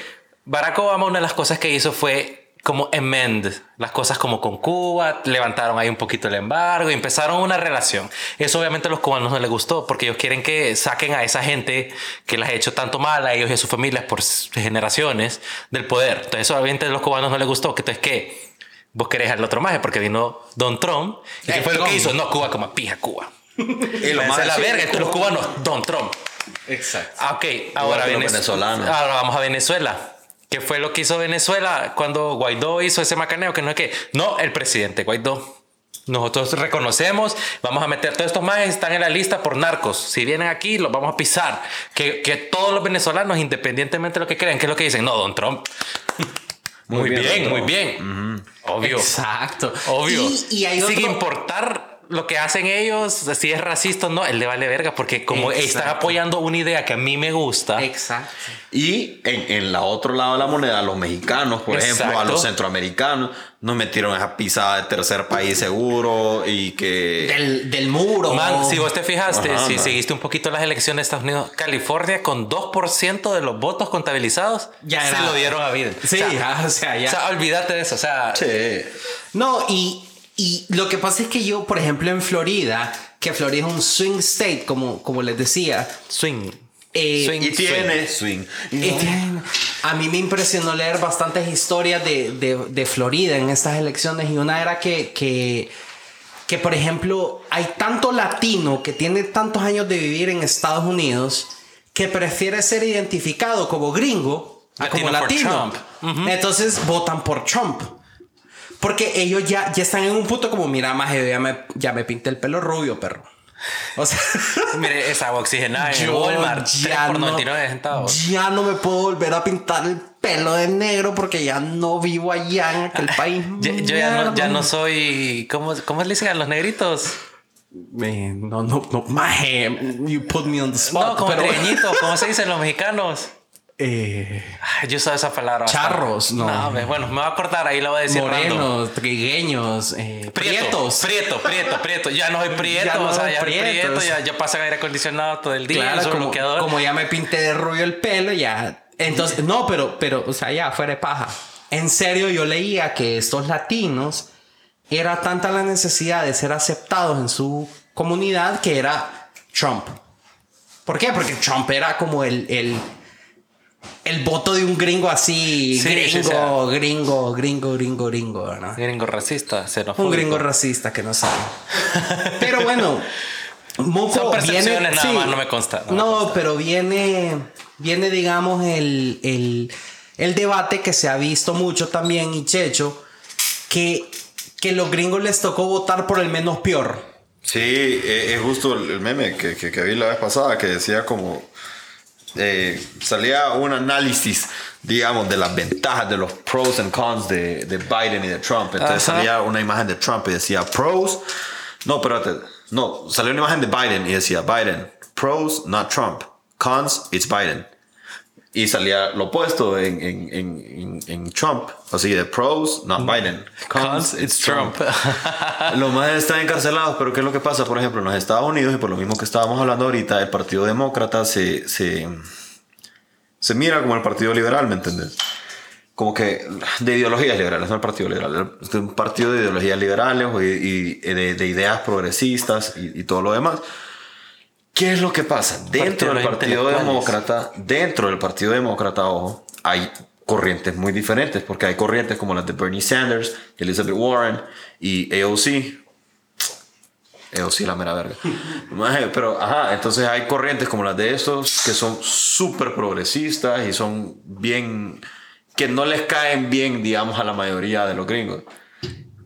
Barack Obama, una de las cosas que hizo fue como amend las cosas como con Cuba, levantaron ahí un poquito el embargo y empezaron una relación. Eso obviamente a los cubanos no les gustó porque ellos quieren que saquen a esa gente que las ha hecho tanto mal a ellos y a sus familias por generaciones del poder. Entonces, eso obviamente a los cubanos no les gustó. Entonces, ¿qué? Vos querés al otro maje porque vino Don Trump. ¿Y qué Eh, fue lo que Trump. hizo? No, Cuba como pija Cuba. Y lo más a la verga. Entonces los Cuba- cubanos, Don Trump. Exacto. Ah, ok, ahora que los Venez- venezolanos. Ahora vamos a Venezuela. ¿Qué fue lo que hizo Venezuela cuando Guaidó hizo ese macaneo? Que no es que, no, el presidente Guaidó. Nosotros reconocemos, vamos a meter todos estos más están en la lista por narcos. Si vienen aquí, los vamos a pisar. Que, que todos los venezolanos, independientemente de lo que crean, ¿qué es lo que dicen? No, Don Trump. Muy, Muy bien, bien, muy bien. Obvio. Exacto. Obvio. Y, y hay Sin otro- importar lo que hacen ellos, si es racista o no, él le vale verga, porque como Exacto. están apoyando una idea que a mí me gusta. Exacto. Y en, en la otro lado de la moneda, a los mexicanos, por ejemplo, a Exacto. los centroamericanos, nos metieron esa pisada de tercer país seguro y que... Del, del muro. Man, si vos te fijaste, Ajá, si man. seguiste un poquito las elecciones de Estados Unidos, California con 2% de los votos contabilizados Ya se era- lo dieron a Biden. Sí, o sea, ah, (laughs) o sea, ya. o sea, olvídate de eso. O sea, Sí. No, y, y lo que pasa es que yo, por ejemplo, en Florida, que Florida es un swing state, como, como les decía, swing. Eh, Swing, Y tiene swing. y tienen- a mí me impresionó leer bastantes historias de, de- de Florida en estas elecciones y una era que, que, que, por ejemplo, hay tanto latino que tiene tantos años de vivir en Estados Unidos que prefiere ser identificado como gringo a como Latino latino. Trump. Entonces votan por Trump. Porque ellos ya, ya están en un punto como, mira, más ya me, ya me pinté el pelo rubio, perro. O sea, (laughs) Mire, esa agua oxigenada en yo Walmart, 3 ya por no- 99 centavos. Ya no me puedo volver a pintar el pelo de negro porque ya no vivo allá en aquel país. Yo, yo ya, no, ya no soy. ¿Cómo, ¿Cómo le dicen a los negritos? Eh, no, no, no, maje, you put me on the spot. No, como pero- ¿cómo se dicen los mexicanos? Eh, Yo usaba esa palabra. Charros, no. ve, bueno, me va a cortar, ahí lo voy a decir. random. morenos, trigueños, eh, prietos. Prieto, prieto, prieto. Ya no soy (laughs) prieto, Ya no o sea, ya prieto, ya, ya pasan aire acondicionado todo el día, Claro, como, como ya me pinté de rubio el pelo, ya. Entonces, no, pero, pero, o sea, ya fuera de paja. en serio yo leía que estos latinos era tanta la necesidad de ser aceptados en su comunidad que era Trump. ¿Por qué? Porque Trump era como el, el, el voto de un gringo así, Sí, gringo, sí, sí. gringo, gringo, gringo, gringo, ¿no? Gringo racista, Un xenofóbico. gringo racista que no sabe. (laughs) Pero bueno, Moco viene, nada sí. más, no me consta. no me pero viene, viene digamos, el, el, el debate que se ha visto mucho también, y Checho, que, que los gringos les tocó votar por el menos peor. Sí, eh, es justo el el meme que, que, que vi la vez pasada que decía como eh, salía un análisis, digamos, de las ventajas, de los pros and cons de, de Biden y de Trump. Entonces Ajá. salía una imagen de Trump y decía pros. No, espérate. No, salió una imagen de Biden y decía Biden. Pros, not Trump. Cons, it's Biden. Y salía lo opuesto en, en, en, en, Trump. Así de pros, not Biden. Cons, it's Trump. Los más están encarcelados, pero ¿qué es lo que pasa? Por ejemplo, en los Estados Unidos, y por lo mismo que estábamos hablando ahorita, el Partido Demócrata se, se, se mira como el Partido Liberal, ¿me entiendes? Como que de ideologías liberales, no el Partido Liberal, es un partido de ideologías liberales y, y de, de ideas progresistas y, y todo lo demás. ¿Qué es lo que pasa? Dentro del Partido. Demócrata, dentro del Partido Demócrata, ojo, hay corrientes muy diferentes, porque hay corrientes como las de Bernie Sanders, Elizabeth Warren y AOC. AOC la mera verga. (laughs) Pero, ajá, entonces hay corrientes como las de estos que son súper progresistas y son bien, que no les caen bien, digamos, a la mayoría de los gringos.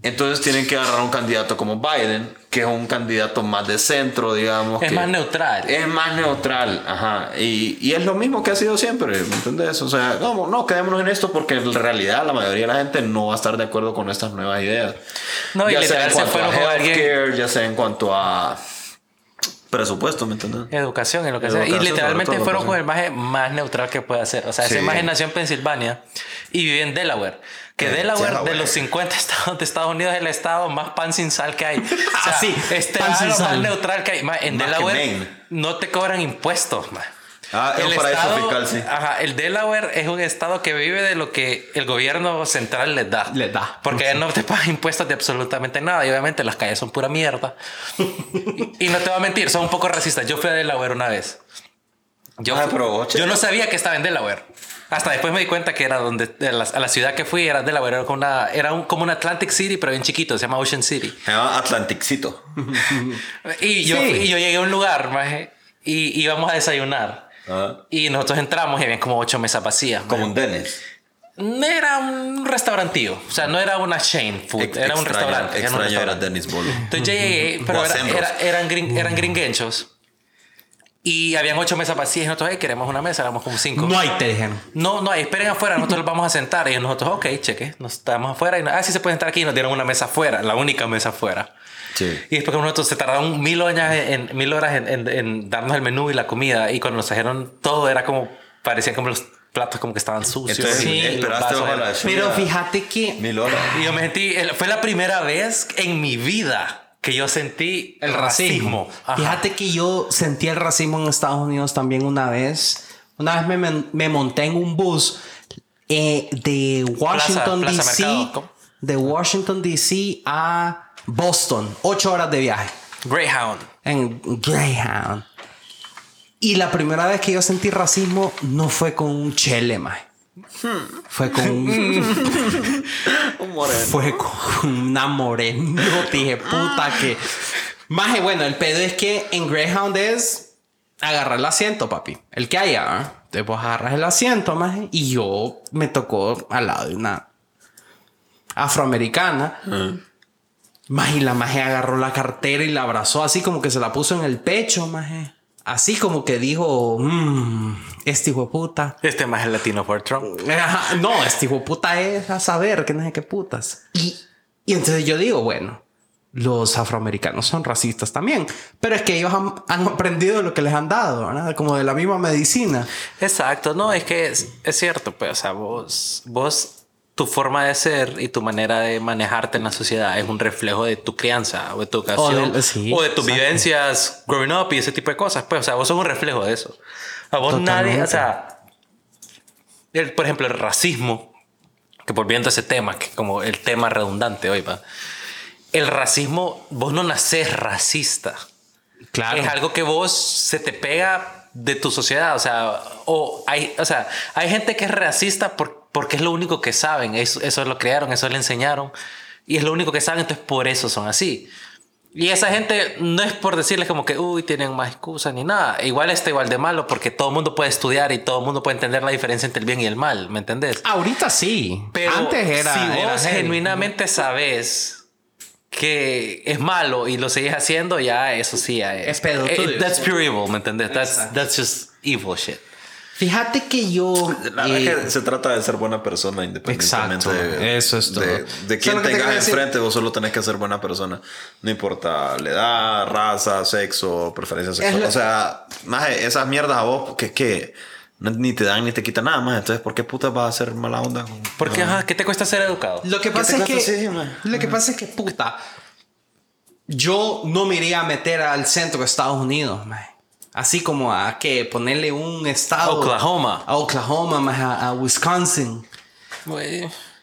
Entonces tienen que agarrar un candidato como Biden, que es un candidato más de centro, digamos. Es que- más neutral. es más neutral, ajá. Y, y es lo mismo que ha sido siempre, ¿me entiendes? O sea, no, no, quedémonos en esto porque en realidad la mayoría de la gente no va a estar de acuerdo con estas nuevas ideas. No, y sea en se cuanto a fueron alguien- healthcare, ya sea en cuanto a presupuesto, ¿me entiendes? Educación en lo que sea. Y literalmente fueron con el maje más neutral que puede hacer. O sea, Sí. ese maje nació en Pensilvania y vive en Delaware. Que Eh, Delaware, de los 50 estados de Estados Unidos, es el estado más pan sin sal que hay. O (laughs) sea, Ah, sí, este pan es sin lo más sal. neutral que hay. En Más Delaware no te cobran impuestos. Ah, es un paraíso fiscal, sí. Ajá, el Delaware es un estado que vive de lo que el gobierno central les da. Les da. Porque no te pagan impuestos de absolutamente nada. Y obviamente las calles son pura mierda. y, (laughs) y no te voy a mentir, son un poco racistas. Yo fui a Delaware una vez. Yo, Ah, pero, yo no sabía que estaba en Delaware. Hasta después me di cuenta que era donde a la, a la ciudad que fui era Delaware, era como una era un, como un Atlantic City, pero bien chiquito, se llama Ocean City. Se llama Atlanticito. (laughs) Y yo, Sí. y yo llegué a un lugar maje, y íbamos a desayunar. Ah, Y nosotros entramos y había como ocho mesas vacías. como un Dennis. No era un restaurantío, o sea, no era una chain food, Ex- era un extraño- restaurante. era un Extraño era restaurante. Dennis Bolo. Entonces llegué, pero era- era- eran, gring- eran gringuenchos. Y habían ocho mesas vacías y nosotros, "Hey, queremos una mesa, éramos como cinco. No hay, te dijeron. No, no, esperen afuera, nosotros los vamos a sentar. Y nosotros, ok, cheque, nos estamos afuera. Y, ah, sí se puede sentar aquí. Y nos dieron una mesa afuera, la única mesa afuera. Sí. Y después que nosotros se tardaron mil horas en, mil horas en, en- en darnos el menú y la comida. Y cuando nos trajeron todo, era como, parecían como los platos como que estaban sucios. Entonces, los esperaste bajo la Pero fíjate que Mil horas. y yo me sentí, fue la primera vez en mi vida que yo sentí el racismo. Ajá. Fíjate que yo sentí el racismo en Estados Unidos también una vez. Una vez me, monté en un bus eh, de Washington, D.C. De Washington, D.C. a Boston. Ocho horas de viaje. Greyhound. En Greyhound. Y la primera vez que yo sentí racismo no fue con un chele, maje. Fue con Un (laughs) moreno. fue con una moreno. (laughs) Dije, puta que. Maje, bueno, el pedo es que en Greyhound es agarrar el asiento, papi. El que haya. Entonces vos agarras el asiento, maje. Y yo me tocó al lado de una afroamericana. Maje, y la maje agarró la cartera y la abrazó así como que se la puso en el pecho, maje. Así como que dijo, mmm, este hijo de puta. Este más es latino por Trump. No, este hijo de puta es a saber que no sé qué putas. Y, y entonces yo digo, bueno, los afroamericanos son racistas también, pero es que ellos han, han aprendido lo que les han dado, ¿verdad? Como de la misma medicina. Exacto, no, es que es, es cierto, pues, o sea, vos, vos, tu forma de ser y tu manera de manejarte en la sociedad es un reflejo de tu crianza o de tu educación de- sí, o de tus exacto. vivencias growing up y ese tipo de cosas, pues, o sea, vos sos un reflejo de eso. A vos nadie, Totalmente. o sea, el- por ejemplo, el racismo que volviendo a ese tema, que como el tema redundante hoy, va. El racismo, vos no nacés racista. Claro. Es algo que vos se te pega de tu sociedad. O sea, o hay, o sea, hay gente que es racista por- porque es lo único que saben. Eso, eso lo crearon, eso le enseñaron. Y es lo único que saben, entonces por eso son así. Y esa gente no es por decirles como que, uy, tienen más excusas ni nada. Igual está igual de malo porque todo el mundo puede estudiar y todo el mundo puede entender la diferencia entre el bien y el mal, ¿me entendés? Ahorita sí. Pero Antes era. si era vos heavy. genuinamente sabes que es malo y lo seguís haciendo, ya eso sí ya es. Es pedo Eh. That's pure evil, ¿me entendés? That's, that's just evil shit. Fíjate que yo. La eh, verdad que se trata de ser buena persona independientemente Exacto. de, Eso es todo. de, de es quién que te tengas decir. enfrente, vos solo tenés que ser buena persona. No importa la edad, raza, sexo, preferencia sexual. lo- O sea, más esas mierdas a vos que, que no- ni te dan ni te quitan nada más. Entonces, ¿por qué puta vas a hacer mala onda? Porque, ajá, ¿qué te cuesta ser educado? Lo que ¿Qué pasa es que. lo que pasa es que, puta. Yo no me iría a meter al centro de Estados Unidos, man. Así como a que ponerle un estado. Oklahoma. A Oklahoma, man, a, a Wisconsin.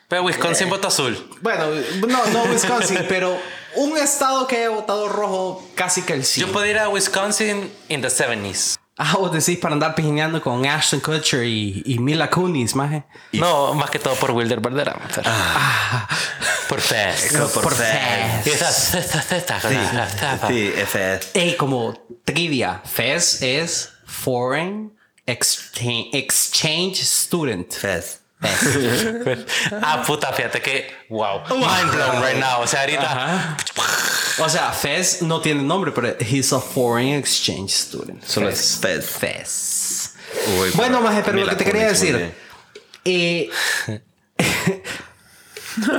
Pero Wisconsin Eh. vota azul. Bueno, no, no Wisconsin, (laughs) pero un estado que haya votado rojo casi que el sí. Yo puedo ir a Wisconsin in the 70s. Ah, vos decís para andar pijineando con Ashton Kutcher y, y Mila Kunis, maje. No, más que todo por Wilder pero- Por Fez. Por Fez. Y esas- estas- estas- Sí, F. Ey, como trivia, FES es Foreign Exchange, Exchange Student. Fez. FES. (laughs) Ah, puta, fíjate que. Wow. Mind blown right now. O sea, ahorita. o sea, FES no tiene nombre, pero he's a Foreign Exchange Student. Solo es Fez. FES. Uy, Bueno, maje, pero lo que te quería decir. eh, (laughs)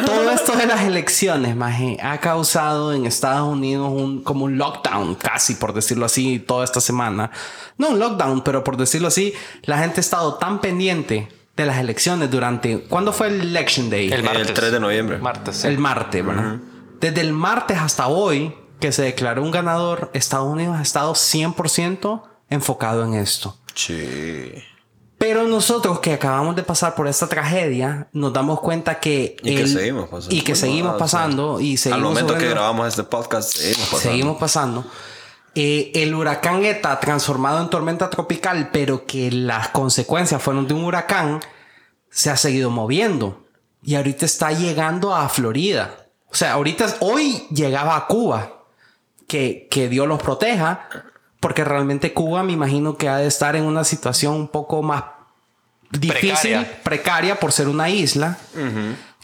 todo esto de las elecciones, maje, ha causado en Estados Unidos un, como un lockdown, casi por decirlo así, toda esta semana. No un lockdown, pero por decirlo así, la gente ha estado tan pendiente de las elecciones durante... ¿Cuándo fue el Election Day? El martes. El 3 de noviembre. Martes. sí. El martes, ¿verdad? Desde el martes hasta hoy, que se declaró un ganador, Estados Unidos ha estado 100% enfocado en esto. Sí. Pero nosotros que acabamos de pasar por esta tragedia, nos damos cuenta que... Y que seguimos pasando. Y que seguimos pasando. Y Al seguimos momento que grabamos este podcast, seguimos pasando. Seguimos pasando. Eh, el huracán ETA transformado en tormenta tropical, pero que las consecuencias fueron de un huracán, se ha seguido moviendo. Y ahorita está llegando a Florida. O sea, ahorita, hoy llegaba a Cuba. Que, que Dios los proteja. Porque realmente Cuba me imagino que ha de estar en una situación un poco más difícil, precaria, Precaria. por ser una isla.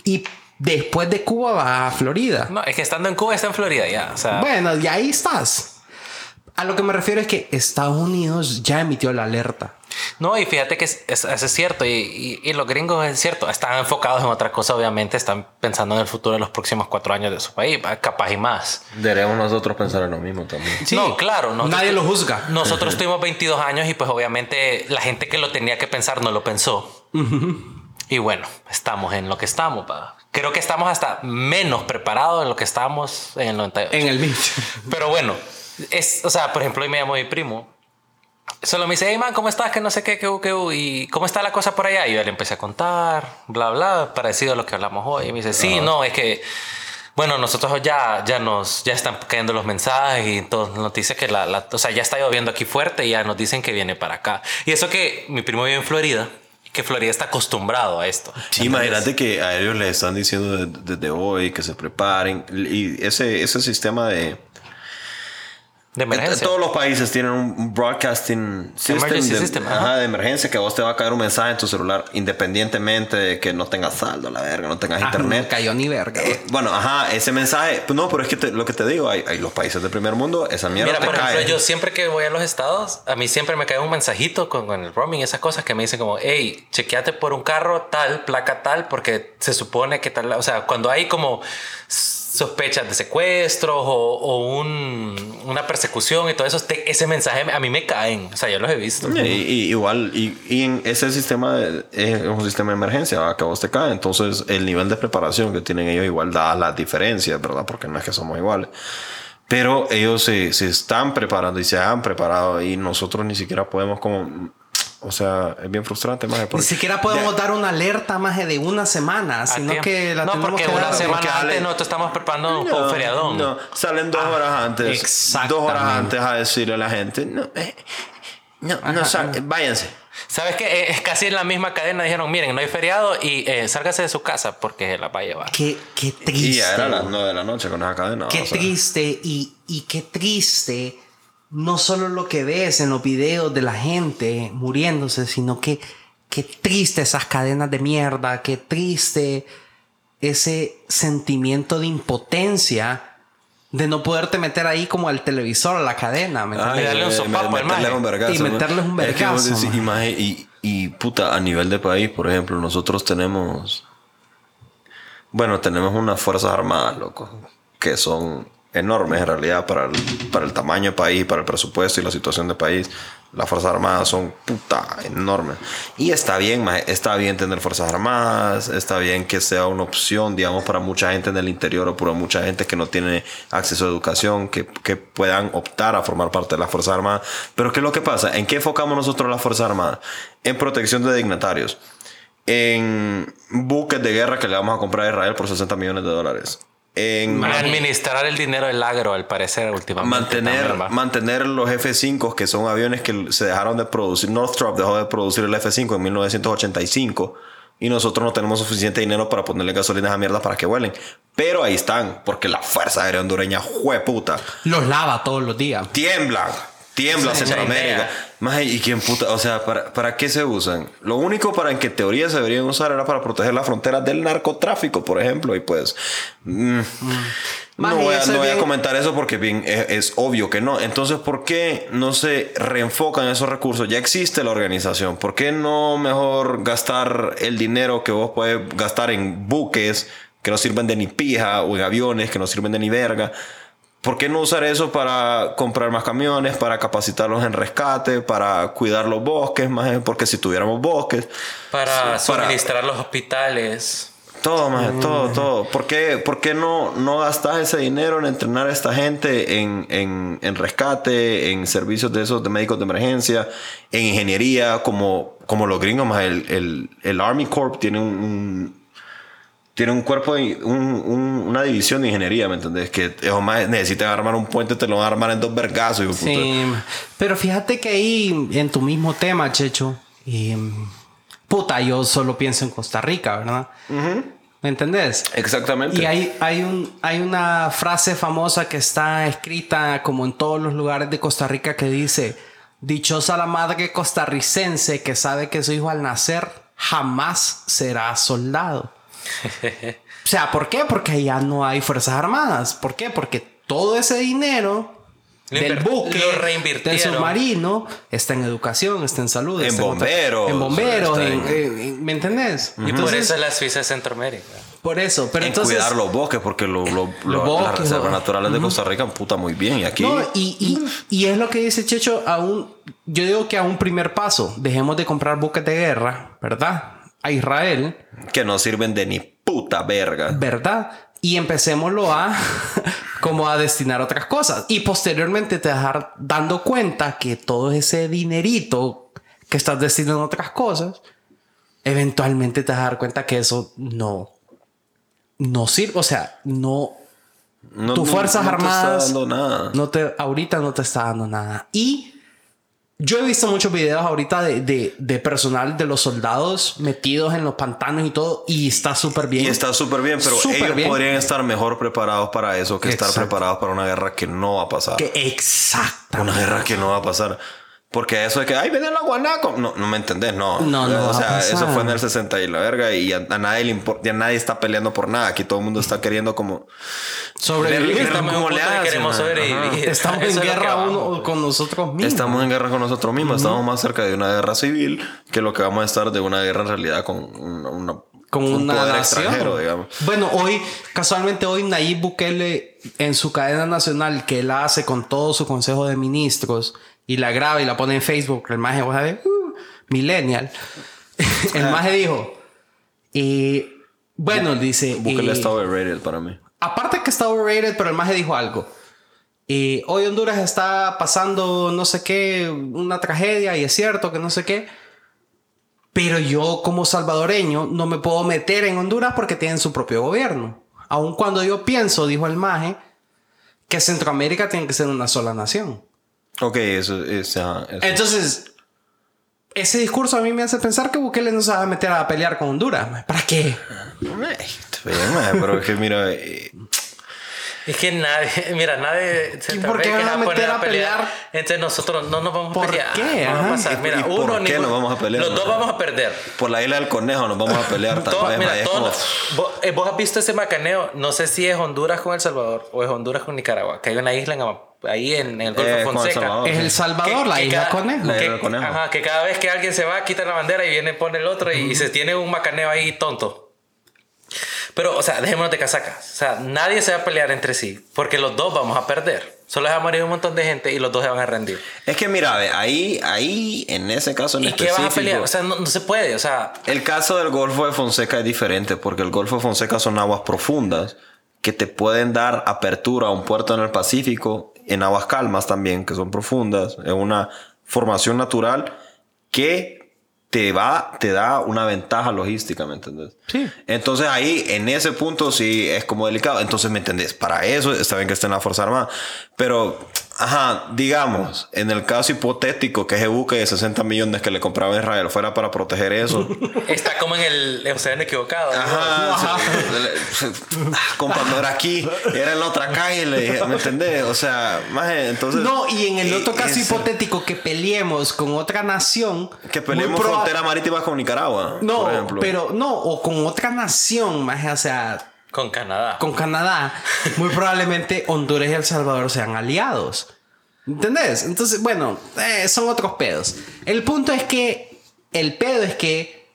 Y después de Cuba va a Florida. No, es que estando en Cuba está en Florida ya. O sea, Bueno, y ahí estás. A lo que me refiero es que Estados Unidos ya emitió la alerta. no, y fíjate que es- es- eso es cierto. Y, y- y los gringos es cierto. Están enfocados en otra cosa, obviamente. Están pensando en el futuro de los próximos cuatro años de su país, capaz y más. Deberíamos nosotros pensar en lo mismo también. no, claro. nosotros- Nadie lo juzga. Nosotros tuvimos 22 años y pues obviamente la gente que lo tenía que pensar no lo pensó. Y bueno, estamos en lo que estamos. pa. Creo que estamos hasta menos preparados en lo que estábamos en el 98. En el beat. Pero bueno, es, o sea, por ejemplo, hoy me llamó mi primo. Solo me dice, hey man, ¿cómo estás? Que no sé qué, qué, qué, y cómo está la cosa por allá. Y yo le empecé a contar, bla, bla, parecido a lo que hablamos hoy. Y me dice, sí, no, es que, bueno, nosotros ya, ya nos, ya están cayendo los mensajes y todo. Nos dice que la, la- o sea, ya está lloviendo aquí fuerte y ya nos dicen que viene para acá. Y eso que mi primo vive en Florida, que Florida está acostumbrado a esto. Sí, imagínate que a ellos les están diciendo de- desde hoy que se preparen. Y ese, ese sistema de... De emergencia. Todos los países tienen un broadcasting system, de, system, ajá, ajá. de emergencia que a vos te va a caer un mensaje en tu celular independientemente de que no tengas saldo, la verga, no tengas Ah, internet. no cayó ni verga. Eh, bueno, ajá, ese mensaje, pues no, pero es que te- lo que te digo, hay, hay los países del primer mundo, esa mierda Mira, te por ejemplo, yo siempre que voy a los estados, a mí siempre me cae un mensajito con, con el roaming, esas cosas que me dicen como, hey, chequeate por un carro tal, placa tal, porque se supone que tal, o sea, cuando hay como sospechas de secuestros o, o un- una persecución y todo eso, te- ese mensaje a mí me caen, o sea, yo los he visto. Y, y- igual, y, y en ese sistema de- es un sistema de emergencia a vos te cae. Entonces, el nivel de preparación que tienen ellos igual da las diferencias, ¿verdad? Porque no es que somos iguales. Pero ellos se, se están preparando y se han preparado y nosotros ni siquiera podemos como O sea, es bien frustrante, maje. Ni siquiera podemos Ya- dar una alerta más de una semana, sino tiempo. que la no, tenemos porque que una dar- semana porque antes nosotros estamos preparando un No, feriadón. No, salen dos horas antes. Dos exactamente. horas antes a decirle a la gente, no, eh, no, no sal- váyanse. ¿Sabes qué? Es casi en la misma cadena. Dijeron, miren, no hay feriado y eh, sálgase de su casa porque se la va a llevar. Qué, qué triste. Y ya era las nueve de la noche con esa cadena. Qué o sea. triste y, y qué triste no solo lo que ves en los videos de la gente muriéndose, sino que qué triste esas cadenas de mierda, qué triste ese sentimiento de impotencia de no poderte meter ahí como al televisor, a la cadena, ¿me Ay, darle un sopapo meterle un vergazo, Y meterles un Es que vergazo, decís, y, maje, y, y, puta, a nivel de país, por ejemplo, nosotros tenemos. Bueno, tenemos unas fuerzas armadas, loco, que son enormes en realidad para el, para el tamaño del país, para el presupuesto y la situación del país. Las fuerzas armadas son puta enormes. Y está bien, está bien tener fuerzas armadas, está bien que sea una opción, digamos, para mucha gente en el interior o para mucha gente que no tiene acceso a educación, que, que puedan optar a formar parte de las fuerzas armadas. Pero ¿qué es lo que pasa? ¿En qué enfocamos nosotros las fuerzas armadas? En protección de dignatarios en buques de guerra que le vamos a comprar a Israel por 60 millones de dólares. En Administrar el dinero del agro, al parecer, últimamente. mantener, también, mantener los F-5, que son aviones que se dejaron de producir. Northrop dejó de producir el F-5 en 1985 y nosotros no tenemos suficiente dinero para ponerle gasolina a esa mierda para que vuelen. Pero ahí están, porque la Fuerza Aérea Hondureña, jueputa, Los lava todos los días. tiemblan. Tiembla la Centroamérica. Maje, ¿y quién puta? O sea, ¿para, ¿para qué se usan? Lo único para en que teoría se deberían usar era para proteger las fronteras del narcotráfico, por ejemplo. Y pues. mm, Maje, no voy, a, no es voy a bien- comentar eso porque bien, es, es obvio que no. Entonces, ¿por qué no se reenfocan esos recursos? Ya existe la organización. ¿Por qué no mejor gastar el dinero que vos puedes gastar en buques que no sirven de ni pija o en aviones que no sirven de ni verga? ¿Por qué no usar eso para comprar más camiones, para capacitarlos en rescate, para cuidar los bosques? Más porque si tuviéramos bosques, Para Sí, para- suministrar los hospitales. todo, más todo, todo. ¿Por qué, por qué no, no gastas ese dinero en entrenar a esta gente en, en, en rescate, en servicios de esos de médicos de emergencia, en ingeniería, como, como los gringos? Más el, el, el Army Corp tiene un, un- tiene un cuerpo, de- un- un- una división de ingeniería, ¿me entendés? Que esos más necesitan armar un puente, te lo van a armar en dos vergazos. Sí, pero fíjate que ahí en tu mismo tema, Checho, em, puta, yo solo pienso en Costa Rica, ¿verdad? ¿Me entendés? Exactamente. Y hay, hay, un, hay una frase famosa que está escrita como en todos los lugares de Costa Rica que dice, dichosa la madre costarricense que sabe que su hijo al nacer jamás será soldado. O sea, ¿por qué? Porque allá no hay fuerzas armadas. ¿Por qué? Porque todo ese dinero Lo del buque, lo del submarino, está en educación, está en salud, En está bomberos, en bomberos, en- en- en- en- ¿me entendés? Y por Entonces, eso es la Suiza de Centroamérica. por eso, pero en entonces cuidar los bosques, porque lo- lo- lo- bosques, las reservas ¿no? naturales de Costa Rica puta muy bien. Y aquí. No, y, y- y es lo que dice Checho, a un, yo digo que a un primer paso, dejemos de comprar buques de guerra, ¿verdad? A Israel, que no sirven de ni puta verga. ¿verdad? Y empecémoslo a (laughs) como a destinar a otras cosas. Y posteriormente te dejar dando cuenta que todo ese dinerito que estás destinando a otras cosas, eventualmente te vas a dar cuenta que eso no, no sirve. O sea, no, No, tus no- fuerzas no te está armadas dando nada. no te ahorita no te está dando nada y yo he visto muchos videos ahorita de, de, de personal de los soldados metidos en los pantanos y todo y está súper bien Y está súper bien, pero ellos bien. podrían estar mejor preparados para eso que estar preparados para una guerra que no va a pasar. que exactamente Una guerra que no va a pasar. Porque eso de que, ay, viene la guanaco. No, no me entendés, no. No, no O sea, eso fue en el 60 y la verga. Y a, a nadie le importa, ya nadie está peleando por nada. Aquí todo el mundo está queriendo como. sobrevivir Ver- Estamos cómo le que queremos sobrevivir. estamos en guerra vamos. uno con nosotros mismos Estamos en guerra con nosotros mismos. Estamos más cerca de una guerra civil que lo que vamos a estar de una guerra en realidad con una, una- con un una poder nación. extranjero, digamos. Bueno, hoy, casualmente hoy Nayib Bukele en su cadena nacional que él hace con todo su consejo de ministros y la graba y la pone en Facebook, el maje, vos sabés, uh, millennial. (laughs) el maje dijo, y bueno, dice, Bukele está overrated para mí. aparte que está overrated, pero el maje dijo algo. Eh, hoy Honduras está pasando no sé qué, una tragedia y es cierto que no sé qué. Pero yo como salvadoreño no me puedo meter en Honduras porque tienen su propio gobierno. Aun cuando yo pienso, dijo el maje, que Centroamérica tiene que ser una sola nación. Ok, eso es... ajá, eso. Entonces, ese discurso a mí me hace pensar que Bukele no se va a meter a pelear con Honduras. ¿Para qué? Pero es que mira... eh, Es que nadie, mira, nadie se ¿Y por qué van a meter a a pelear. pelear? Entre nosotros no nos vamos a ¿Por pelear. qué? No va a Ajá. pasar. ¿Y- Mira, y por uno, qué ninguno- nos vamos a pelear? Los dos vamos a perder. por la isla del conejo nos vamos a pelear tal Todo- vez, mira, maje, es todo- como- vos, eh, vos has visto ese macaneo, no sé si es Honduras con El Salvador o es Honduras con Nicaragua, que hay una isla en ahí en, en el Golfo Eh, con El Fonseca. Salvador. Es El Salvador, Que- la que isla conejo. Que-. Ajá, que cada vez que alguien se va, quita la bandera y viene, pone el otro y, y se tiene un macaneo ahí tonto. Pero, o sea, dejémonos de casacas. O sea, nadie se va a pelear entre sí porque los dos vamos a perder. Solo va a morir un montón de gente y los dos se van a rendir. Es que mira, ve, ahí, ahí, en ese caso en ¿Y qué específico... vas a pelear? O sea, no, no se puede. O sea, El caso del Golfo de Fonseca es diferente porque el Golfo de Fonseca son aguas profundas que te pueden dar apertura a un puerto en el Pacífico, en aguas calmas también, que son profundas, es una formación natural que te va, te da una ventaja logística, ¿me entendés? Sí. Entonces ahí, en ese punto sí es como delicado. Entonces, ¿me entendés? Para eso está bien que esté en la Fuerza Armada. Pero, ajá, digamos, en el caso hipotético que ese buque de 60 millones que le compraba Israel fuera para proteger eso. (laughs) está como en el océano equivocado. ¿no? Ajá, sí. (laughs) compa, no era aquí, era en la otra calle, le dije, ¿me entendés? O sea, más entonces. No, y en el otro eh, caso es- hipotético que peleemos con otra nación. Que peleemos frontera marítima con Nicaragua, No, por ejemplo. pero no, o con otra nación, más, o sea, Con Canadá. con Canadá, (laughs) muy probablemente Honduras y El Salvador sean aliados. ¿Entendés? Entonces, bueno, eh, son otros pedos. El punto es que, el pedo es que,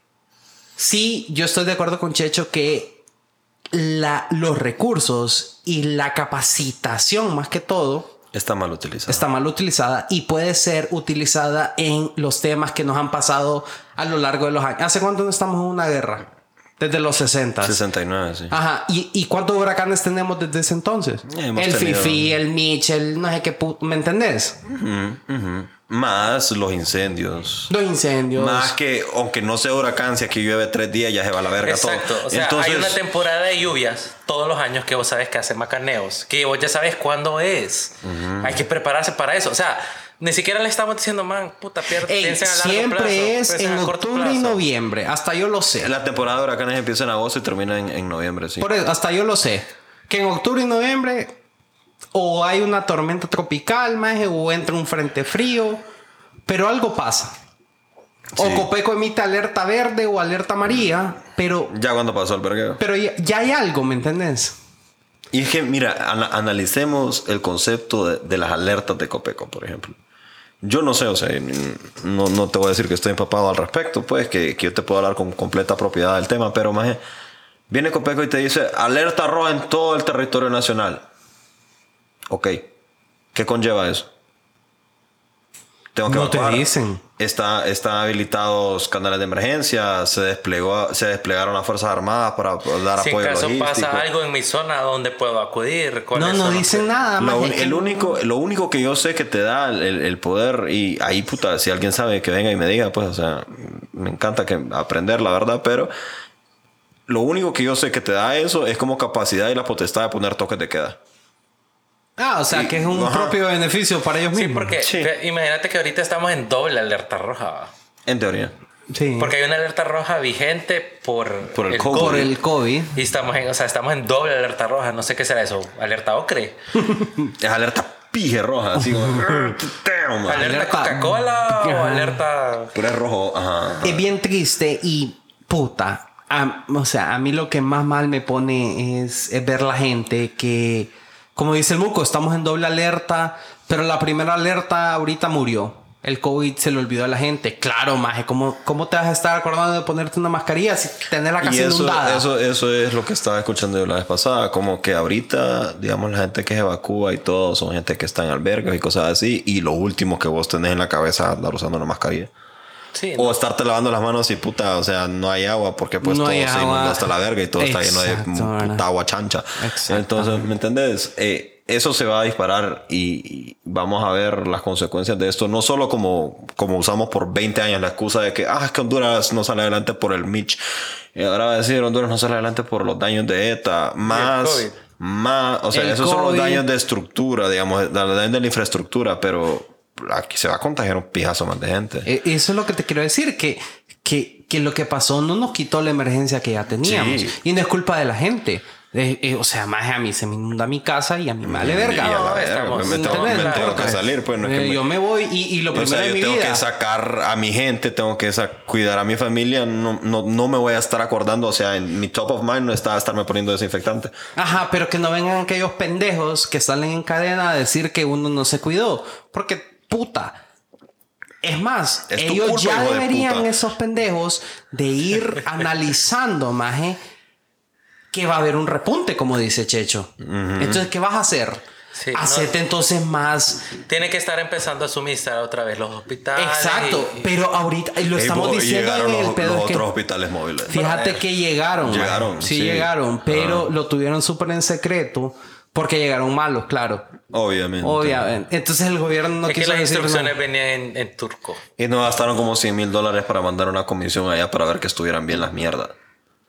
sí, yo estoy de acuerdo con Checho que la, los recursos y la capacitación, más que todo, Está mal utilizado. está mal utilizada y puede ser utilizada en los temas que nos han pasado a lo largo de los años. ¿Hace cuánto no estamos en una guerra? Desde los 60. 69, sí. Ajá. ¿Y, ¿Y cuántos huracanes tenemos desde ese entonces? Eh, el tenido- Fifi, el Mitchell, no sé qué puto. ¿Me entendés? Más los incendios. Los incendios. Más que, aunque no sea huracán, si aquí llueve tres días ya se va a la verga Exacto. todo. O sea, Entonces, hay una temporada de lluvias todos los años que vos sabes que hace macaneos, que vos ya sabes cuándo es. Hay que prepararse para eso. O sea, ni siquiera le estamos diciendo, man, puta, pier- Ey, plazo, siempre es en octubre y noviembre. Hasta yo lo sé. la temporada de huracanes empieza en agosto y termina en, en noviembre, sí. Por eso, hasta yo lo sé. Que en octubre y noviembre o hay una tormenta tropical, maje, o entra un frente frío, pero algo pasa. O. Copeco emite alerta verde o alerta amarilla, pero, Ya cuando pasó el vergueo. pero ya, ya hay algo, ¿me entendés? Y es que, mira, ana- analicemos el concepto de, de las alertas de Copeco, por ejemplo. Yo no sé, o sea, no, no te voy a decir que estoy empapado al respecto, pues, que, que yo te puedo hablar con completa propiedad del tema, pero más viene Copeco y te dice alerta roja en todo el territorio nacional. Ok, ¿qué conlleva eso? Tengo que No te evacuar. dicen. Está, están habilitados canales de emergencia, se, desplegó, se desplegaron las Fuerzas Armadas para dar Si en apoyo caso logístico. pasa algo en mi zona, ¿a dónde puedo acudir? ¿Cuáles No, no dicen nada. Lo, el único, lo único que yo sé que te da el, el poder, y ahí puta, si alguien sabe que venga y me diga, pues, o sea, me encanta que aprender, la verdad, pero lo único que yo sé que te da eso es como capacidad y la potestad de poner toques de queda. Ah, o sea, Y- que es un ajá. propio beneficio para ellos Sí, mismos. porque Sí. que- imagínate que ahorita estamos en doble alerta roja. En teoría. Sí. Porque hay una alerta roja vigente por, Por el COVID. por el COVID. Y estamos en, o sea, estamos en doble alerta roja. No sé qué será eso. Alerta ocre. (laughs) Es alerta pije roja, así como. (laughs) Alerta, Alerta- Coca-Cola o Ajá. alerta. Pero es rojo, ajá. Es bien triste y puta. a- o sea, a mí lo que más mal me pone es, es ver la gente que, como dice el Muco, estamos en doble alerta, pero la primera alerta ahorita murió. El COVID se le olvidó a la gente. Claro, maje, ¿cómo, ¿cómo te vas a estar acordando de ponerte una mascarilla si tener la casa Y eso, inundada? eso, eso es lo que estaba escuchando yo la vez pasada. Como que ahorita, digamos, la gente que se evacúa y todo son gente que está en albergues y cosas así. Y lo último que vos tenés en la cabeza es andar usando una mascarilla. Sí, O estarte lavando las manos y puta, o sea, no hay agua porque pues No todo se agua. inundó hasta la verga y todo está lleno de Exacto, puta agua chancha. Entonces, ¿me entendés? Eh, eso se va a disparar y, y vamos a ver las consecuencias de esto, no solo como, como usamos por 20 años la excusa de que, ah, es que Honduras no sale adelante por el Mitch. Y ahora va a decir, Honduras no sale adelante por los daños de ETA, más, COVID. más, o sea, El esos son los COVID. daños de estructura, digamos, los daños de la infraestructura, pero aquí se va a contagiar un pijazo más de gente. E- Eso es lo que te quiero decir, que, que, que lo que pasó no nos quitó la emergencia que ya teníamos. Sí. Y no es culpa de la gente. Eh, eh, o sea, más a mí se me inunda mi casa y a mí me vale verga. No, verga, pues, me tengo, me tengo que salir, pues no es que Eh, me- yo me voy y, y lo O primero sea, de yo mi tengo vida. que sacar a mi gente, tengo que cuidar a mi familia. No, no, no me voy a estar acordando, o sea, en mi top of mind no está estarme poniendo desinfectante. Ajá, pero que no vengan aquellos pendejos que salen en cadena a decir que uno no se cuidó. Porque, puta. Es más, Es ellos culpa, ya de deberían, esos pendejos, de ir (laughs) analizando, maje, que va a haber un repunte, como dice Checho. Entonces, ¿qué vas a hacer? Sí, no- entonces más. Tiene que estar empezando a suministrar otra vez los hospitales. Exacto, y- pero ahorita y lo estamos diciendo en el los, pedo los es que- otros hospitales móviles. Fíjate que llegaron. Llegaron, Sí, sí. llegaron, pero lo tuvieron súper en secreto porque llegaron malos, claro. Obviamente. Obviamente. Entonces el gobierno no es que quiso las decir instrucciones nada. venían en, en turco. Y nos gastaron como 100 mil dólares para mandar una comisión allá para ver que estuvieran bien las mierdas.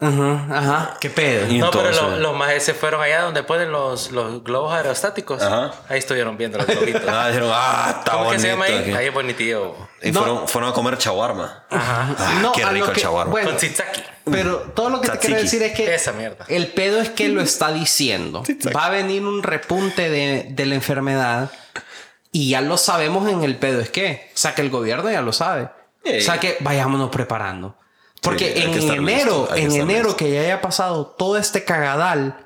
Ajá, ajá. ¿Qué pedo? Y No, pero entonces- lo- los más se fueron allá donde ponen los, los globos aerostáticos. Ajá. Ahí estuvieron viendo los globitos. Ah, dijeron, ah, está ¿Cómo que bonito. se llama ahí? aquí. Ahí es bonitillo. Y No. fueron, fueron a comer shawarma. Ajá. Ah, No, qué rico el que- bueno, Con tzatziki. Pero todo lo que te quiero decir es que Esa mierda. el pedo es que lo está diciendo. Va a venir un repunte de, de la enfermedad y ya lo sabemos en el pedo es que. O sea, que el gobierno ya lo sabe. Sí. O sea, que vayámonos preparando. Porque Sí, en enero, en enero listo. que ya haya pasado todo este cagadal,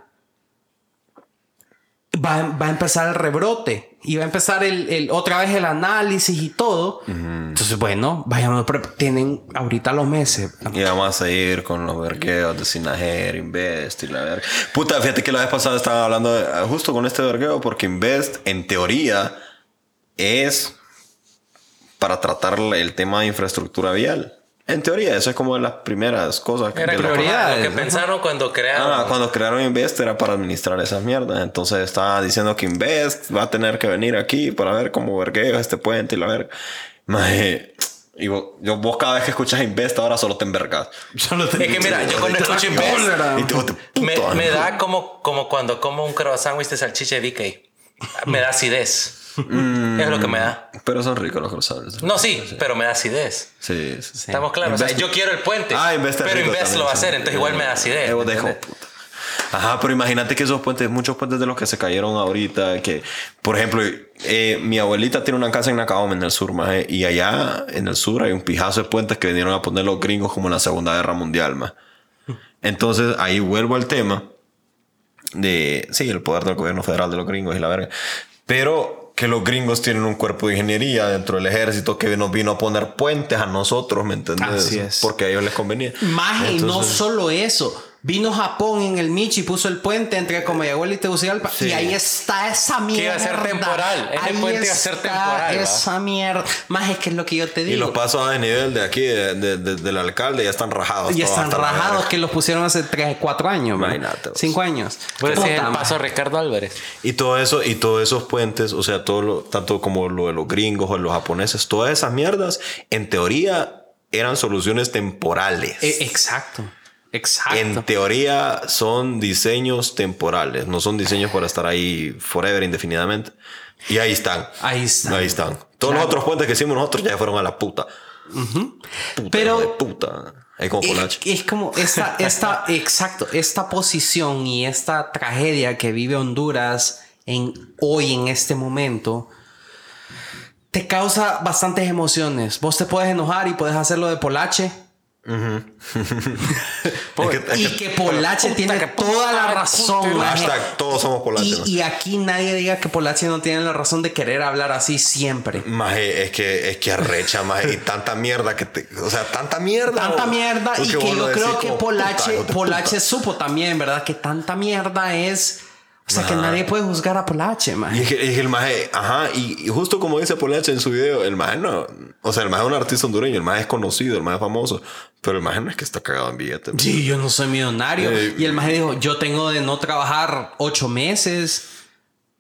va, va a empezar el rebrote y va a empezar el, el- otra vez el análisis y todo. Entonces, bueno, vayámonos pre- Tienen ahorita los meses. Y vamos a seguir con los vergueos de Sinajer, Invest y la verga. Puta, fíjate que la vez pasada estaba hablando de- ah, justo con este vergueo porque Invest, en teoría, es para tratar el tema de infraestructura vial. En teoría, eso es como de las primeras cosas que Era prioridades, lo que pensaron cuando crearon. Ah, cuando crearon Invest era para administrar esas mierdas. Entonces estaba diciendo que Invest va a tener que venir aquí para ver cómo vergueo este puente y la verga. Maje, Y vos, yo, vos cada vez que escuchas Invest ahora solo te envergas. (laughs) Es que mira, yo cuando escucho Invest, Y te- te- me, puto, me da como, como cuando como un croissant de salchicha de DK. Me da acidez. Es lo que me da. Pero son ricos los croissants. No, sí, pero me da acidez. Sí, sí. Estamos claros. O sea, Invest- yo quiero el puente. Ah, Invest es pero Invest lo va a hacer, entonces igual me da acidez. Eh, vos ¿me dejo, puta. Ajá, pero imagínate que esos puentes, muchos puentes de los que se cayeron ahorita, que, por ejemplo, eh, mi abuelita tiene una casa en Nacaome, en el sur, maje, y allá en el sur hay un pijazo de puentes que vinieron a poner los gringos como en la Segunda Guerra Mundial, más. Entonces, ahí vuelvo al tema de, sí, el poder del gobierno federal de los gringos y la verga. Pero que los gringos tienen un cuerpo de ingeniería dentro del ejército que nos vino a poner puentes a nosotros, ¿me entendés? Así es. Porque a ellos les convenía. Maje, y no solo eso. Vino Japón en el Michi y puso el puente entre Comayagüela y Tegucigalpa. Sí. Y ahí está esa mierda. iba a ser temporal. Ese Ahí puente iba a ser está temporal, ¿va? Esa mierda. Más es que es lo que yo te Y digo. los pasos a nivel de aquí, de- de- de- del alcalde, ya están rajados. Y todos están rajados que los pusieron hace 3, 4 años. Imagínate vos. 5 años. Pues sí, el paso a Ricardo Álvarez. Y todo eso, y todos esos puentes, o sea, todo lo, tanto como lo de los gringos o los japoneses, todas esas mierdas, en teoría, eran soluciones temporales. Eh, exacto. Exacto. En teoría son diseños temporales, no son diseños para estar ahí forever, indefinidamente. Y ahí están. Ahí están. Ahí están. Todos Claro. los otros puentes que hicimos nosotros ya fueron a la puta. Puta, Pero- de puta. Ahí como Es, Polache. es como esta, esta, (laughs) exacto, esta posición y esta tragedia que vive Honduras en, hoy, en este momento, te causa bastantes emociones. Vos te puedes enojar y puedes hacerlo de Polache. Es que- es y que- que Polache tiene toda la razón. Hashtag todos somos Polache. Y, ¿no? y aquí nadie diga que Polache no tiene la razón de querer hablar así siempre. Maje, es que, es que arrecha, maje, y tanta mierda que te, o sea, tanta mierda. Tanta mierda y que yo creo que Polache, puta, Polache puta. supo también, ¿verdad? Que tanta mierda es... O sea, que Ajá. nadie puede juzgar a Polache, Y man. es que, es que el maje, ajá, y, y justo como dice Polache en su video, el maje no, o sea, el maje es un artista hondureño, el maje es conocido, el maje es famoso, pero el maje no es que está cagado en billetes. Sí, yo no soy millonario. Eh, y el maje dijo, yo tengo de no trabajar ocho meses.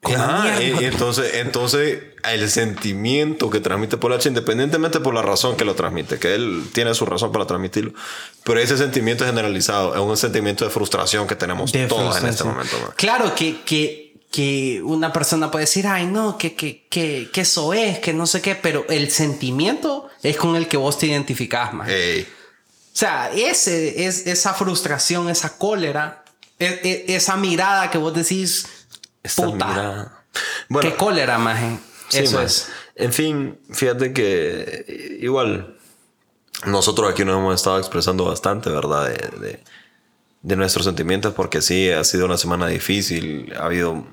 Y entonces, entonces el sentimiento que transmite Polache, independientemente por la razón que lo transmite, que él tiene su razón para transmitirlo, pero ese sentimiento generalizado es un sentimiento de frustración que tenemos de todos en este momento. man. Claro que, que, que una persona puede decir, ay, no, que, que, que, que eso es, que no sé qué, pero el sentimiento es con el que vos te identificás más. O sea, ese, es, esa frustración, esa cólera, e- e- esa mirada que vos decís, esta puta, mirada. Bueno, qué cólera, maje. Sí, Eso man. es. En fin, fíjate que eh, igual nosotros aquí nos hemos estado expresando bastante, ¿verdad? De, de- de nuestros sentimientos, porque sí, ha sido una semana difícil, ha habido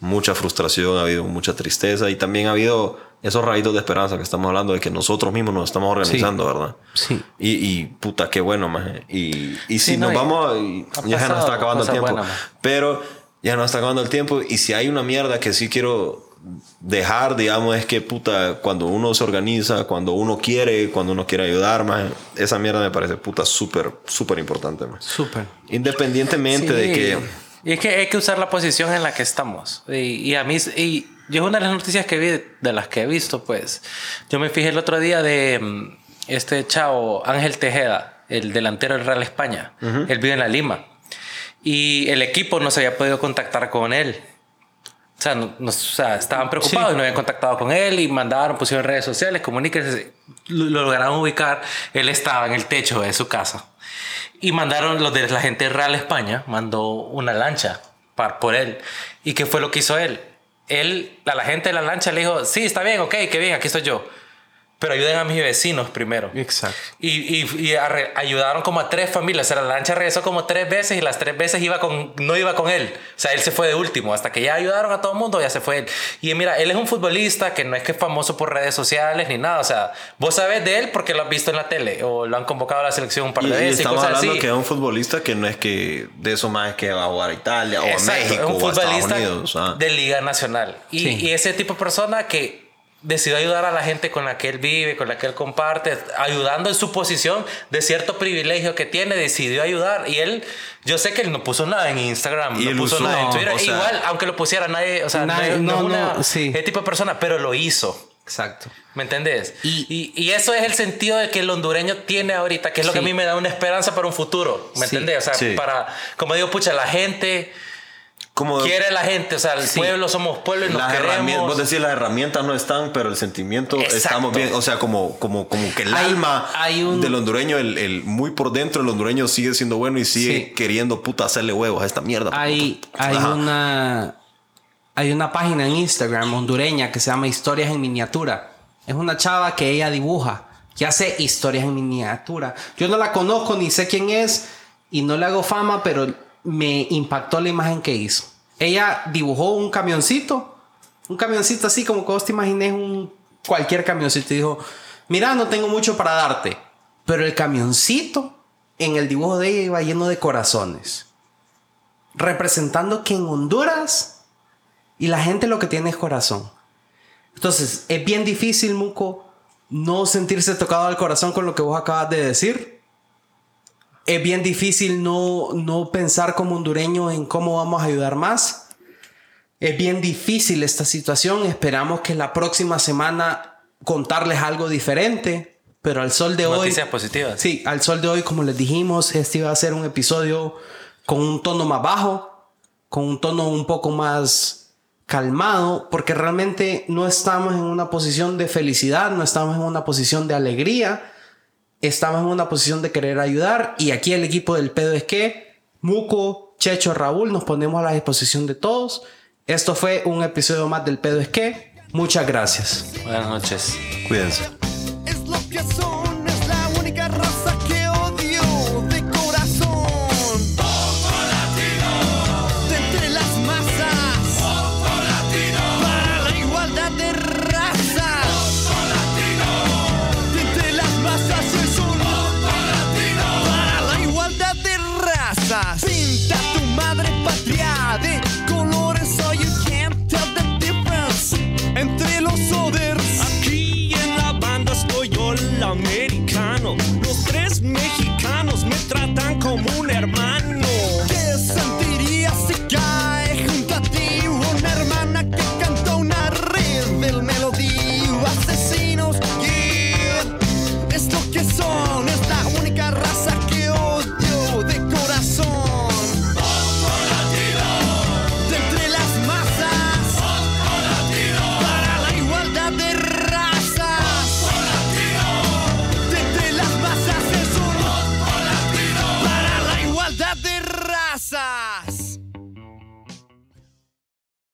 mucha frustración, ha habido mucha tristeza y también ha habido esos rayitos de esperanza que estamos hablando de que nosotros mismos nos estamos organizando, ¿verdad? Sí. Y, y puta, qué bueno, maje. Y, y si Sí, no, nos vamos, y ya se nos está acabando el tiempo. buenas, maje. pero ya nos está acabando el tiempo. Y si hay una mierda que sí quiero dejar, digamos, es que puta, cuando uno se organiza, cuando uno quiere, cuando uno quiere ayudar, maje, esa mierda me parece puta súper, súper importante, maje. Súper. Independientemente de que. Y es que hay que usar la posición en la que estamos. Y, y a mí, y yo una de las noticias que vi, de las que he visto, pues, yo me fijé el otro día de mm, este chavo Ángel Tejeda, el delantero del Real España. Él vive en la Lima. Y el equipo no se había podido contactar con él. O sea, no- no- o sea, estaban preocupados y no habían contactado con él y mandaron, pusieron redes sociales, comuníquense. Lo, lo lograron ubicar. Él estaba en el techo de su casa. Y mandaron los de la gente de Real España, mandó una lancha par- por él. ¿Y qué fue lo que hizo él? Él, a la gente de la lancha le dijo, sí, está bien, ok, qué bien, aquí estoy yo. Pero ayuden a mis vecinos primero. Exacto. Y, y- y arre- ayudaron como a tres familias. O sea, la lancha regresó como tres veces y las tres veces iba con, no iba con él. O sea, él se fue de último. Hasta que ya ayudaron a todo el mundo, ya se fue él. Y mira, él es un futbolista que no es que es famoso por redes sociales ni nada. O sea, vos sabés de él porque lo has visto en la tele o lo han convocado a la selección un par de y veces. y estamos cosas hablando así. que es un futbolista que no es que de eso más es que va a jugar a Italia o Exacto, a México es un o a Estados futbolista Unidos. ah. de Liga Nacional. Y, Sí. y ese tipo de persona que decidió ayudar a la gente con la que él vive, con la que él comparte, ayudando en su posición de cierto privilegio que tiene, decidió ayudar. Y él, yo sé que él no puso nada en Instagram, Y no puso usó, nada en Twitter. o sea- Igual, aunque lo pusiera nadie, o sea, Nadie- no, no, una- no, sí. ese tipo de persona, pero lo hizo. Exacto. ¿Me entendés? Y- Y, y, eso es el sentido de que el hondureño tiene ahorita, que es lo que a Sí. mí me da una esperanza para un futuro. ¿Me Sí. entendés? O sea, Sí. para, como digo, pucha, la gente Como quiere la gente, o sea, el Sí. pueblo somos pueblo y nos las queremos. vos decís las herramientas no están, pero el sentimiento Exacto. estamos bien. O sea, como, como, como que el Hay- alma hay un- del hondureño, el, el muy por dentro, el hondureño sigue siendo bueno y sigue Sí. queriendo puta hacerle huevos a esta mierda. Hay, hay Ajá. una hay una página en Instagram hondureña que se llama Historias en Miniatura. Es una chava que ella dibuja, que hace historias en miniatura. Yo no la conozco ni sé quién es y no le hago fama, pero me impactó la imagen que hizo. Ella dibujó un camioncito, un camioncito así como que vos te imagines un cualquier camioncito y dijo, mira, no tengo mucho para darte, pero el camioncito en el dibujo de ella iba lleno de corazones representando que en Honduras y la gente lo que tiene es corazón. Entonces, es bien difícil, Muco, no sentirse tocado al corazón con lo que vos acabas de decir. Es bien difícil no, no pensar como hondureño en cómo vamos a ayudar más. Es bien difícil esta situación. Esperamos que la próxima semana contarles algo diferente. Pero al sol de hoy... Noticias positivas. Sí, al sol de hoy, como les dijimos, este iba a ser un episodio con un tono más bajo, con un tono un poco más calmado, porque realmente no estamos en una posición de felicidad, no estamos en una posición de alegría, estamos en una posición de querer ayudar y aquí el equipo del pedo es que Muco, Checho, Raúl, nos ponemos a la disposición de todos. Esto fue un episodio más del pedo es que. Muchas gracias. Buenas noches. Cuídense.